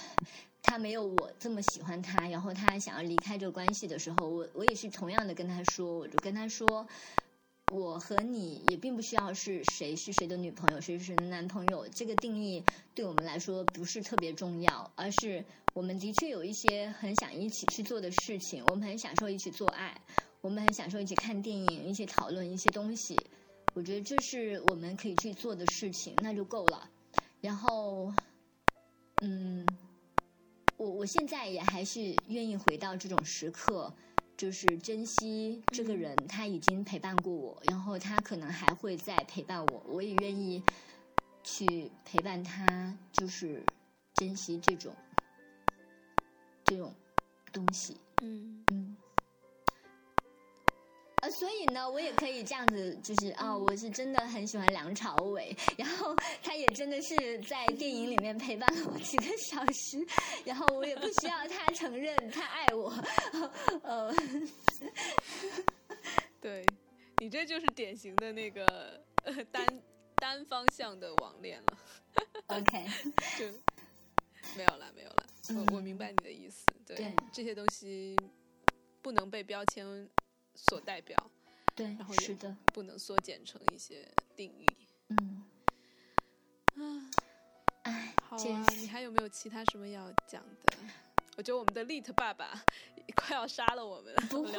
S2: 他没有我这么喜欢他，然后他想要离开这个关系的时候，我我也是同样的跟他说，我就跟他说，我和你也并不需要是谁是谁的女朋友，谁是谁的男朋友，这个定义对我们来说不是特别重要，而是我们的确有一些很想一起去做的事情，我们很享受一起做爱，我们很享受一起看电影，一起讨论一些东西。我觉得这是我们可以去做的事情，那就够了。然后，嗯，我我现在也还是愿意回到这种时刻，就是珍惜这个人，他已经陪伴过我，然后他可能还会再陪伴我，我也愿意去陪伴他，就是珍惜这种这种东西。所以呢，我也可以这样子，就是啊，我是真的很喜欢梁朝伟，然后他也真的是在电影里面陪伴了我几个小时，然后我也不需要他承认他爱我，呃，
S3: 对你这就是典型的那个呃单单方向的网恋了。
S2: OK，
S3: 就 没有了，没有了。我我明白你的意思，对
S2: 对
S3: 这些东西不能被标签所代表，
S2: 对
S3: 然后，也
S2: 是的，
S3: 不能缩减成一些定义。
S2: 嗯，
S3: 啊，
S2: 哎，
S3: 好啊，你还有没有其他什么要讲的？我觉得我们的 Lit 爸爸 快要杀了我们了。
S2: 不会，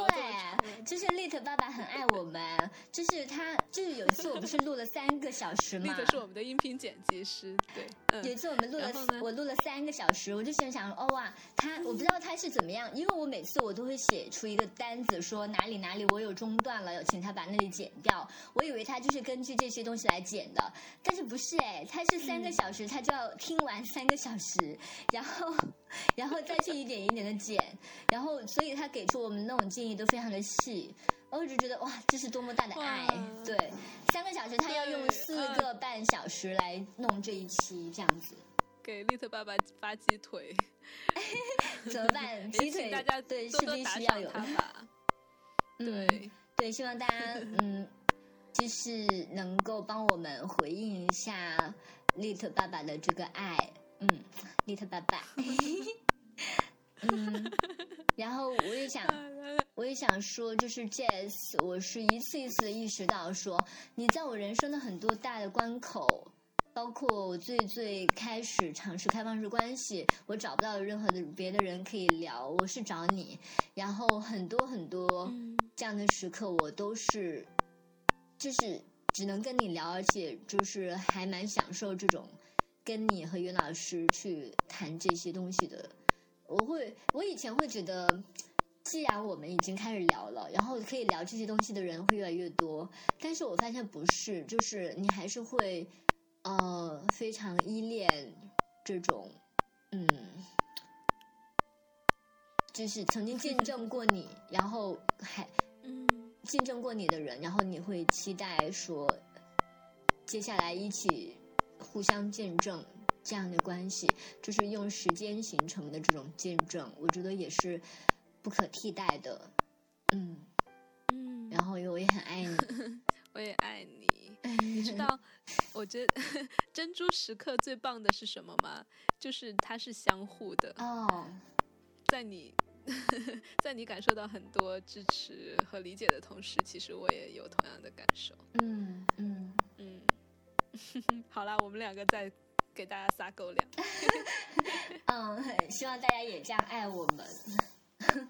S2: 就是 Lit 爸爸很爱我们，就是他，就是有一次我不是录了三个小时吗
S3: ，Lit 是我们的音频剪辑师，对，嗯，
S2: 有一次我们录了我录了三个小时，我就心想，哦哇，他我不知道他是怎么样，因为我每次我都会写出一个单子，说哪里哪里我有中断了，请他把那里剪掉。我以为他就是根据这些东西来剪的，但是不是哎，他是三个小时，他就要听完三个小时，然后然后再去一点一点的剪，然后所以他给出我们那种建议都非常的细。我就觉得哇，这是多么大的爱！对，三个小时他要用四
S3: 嗯
S2: 个半小时来弄这一期，这样子
S3: 给 Lit 爸爸发鸡腿，
S2: 怎么办？鸡腿
S3: 大家
S2: 对势
S3: 多多打
S2: 必须要有，
S3: 赏他吧。
S2: 嗯
S3: 对，
S2: 对，希望大家嗯，就是能够帮我们回应一下利特爸爸的这个爱，嗯，利特爸爸，嗯，然后我也想。我也想说，就是 Jazz，我是一次一次的意识到说，你在我人生的很多大的关口，包括我最最开始尝试开放式关系，我找不到任何的别的人可以聊，我是找你，然后很多很多
S3: 嗯
S2: 这样的时刻，我都是，就是只能跟你聊，而且就是还蛮享受这种跟你和袁老师去谈这些东西的。我会，我以前会觉得。既然我们已经开始聊了，然后可以聊这些东西的人会越来越多，但是我发现不是，就是你还是会，呃，非常依恋这种，嗯，就是曾经见证过你，然后还
S3: 嗯
S2: 见证过你的人，然后你会期待说，接下来一起互相见证这样的关系，就是用时间形成的这种见证，我觉得也是。不可替代的，嗯，
S3: 嗯，
S2: 然后我也很爱你，
S3: 我也爱你。你知道，我觉得 珍珠时刻最棒的是什么吗？就是它是相互的，
S2: 哦，
S3: 在你在你感受到很多支持和理解的同时，其实我也有同样的感受。
S2: 嗯嗯，
S3: 嗯，好啦，我们两个再给大家撒狗粮。
S2: 嗯，希望大家也这样爱我们。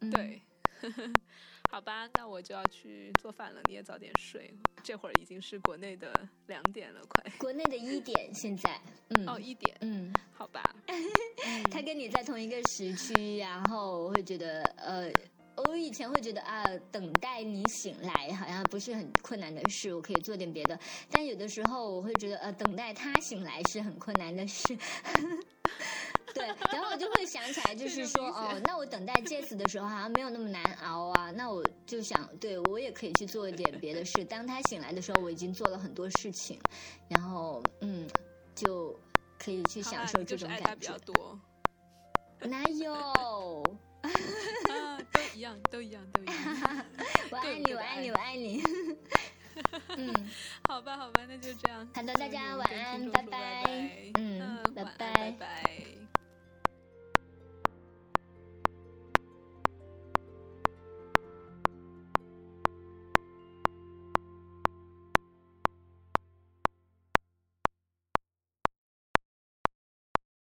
S2: 嗯
S3: 对，好吧，那我就要去做饭了，你也早点睡。这会儿已经是国内的两点了，快。
S2: 国内的一点现在，嗯，
S3: 哦，一点，
S2: 嗯，
S3: 好吧。
S2: 他跟你在同一个时区，然后我会觉得，呃，我以前会觉得啊，等待你醒来好像不是很困难的事，我可以做点别的。但有的时候我会觉得，呃，等待他醒来是很困难的事。对，然后我就会想起来，就是说，哦，那我等待 Jess 的时候好像没有那么难熬啊。那我就想，对我也可以去做一点别的事。当他醒来的时候，我已经做了很多事情，然后，嗯，就可以去享受这种感觉
S3: 爱他比较。多。
S2: 哪有？
S3: 啊，都一样，都一样，都一样。
S2: 我爱你，我爱你，我爱你。嗯，
S3: 好吧，好吧，那就这样。
S2: 好的大家晚安拜拜嗯拜拜
S3: 拜拜。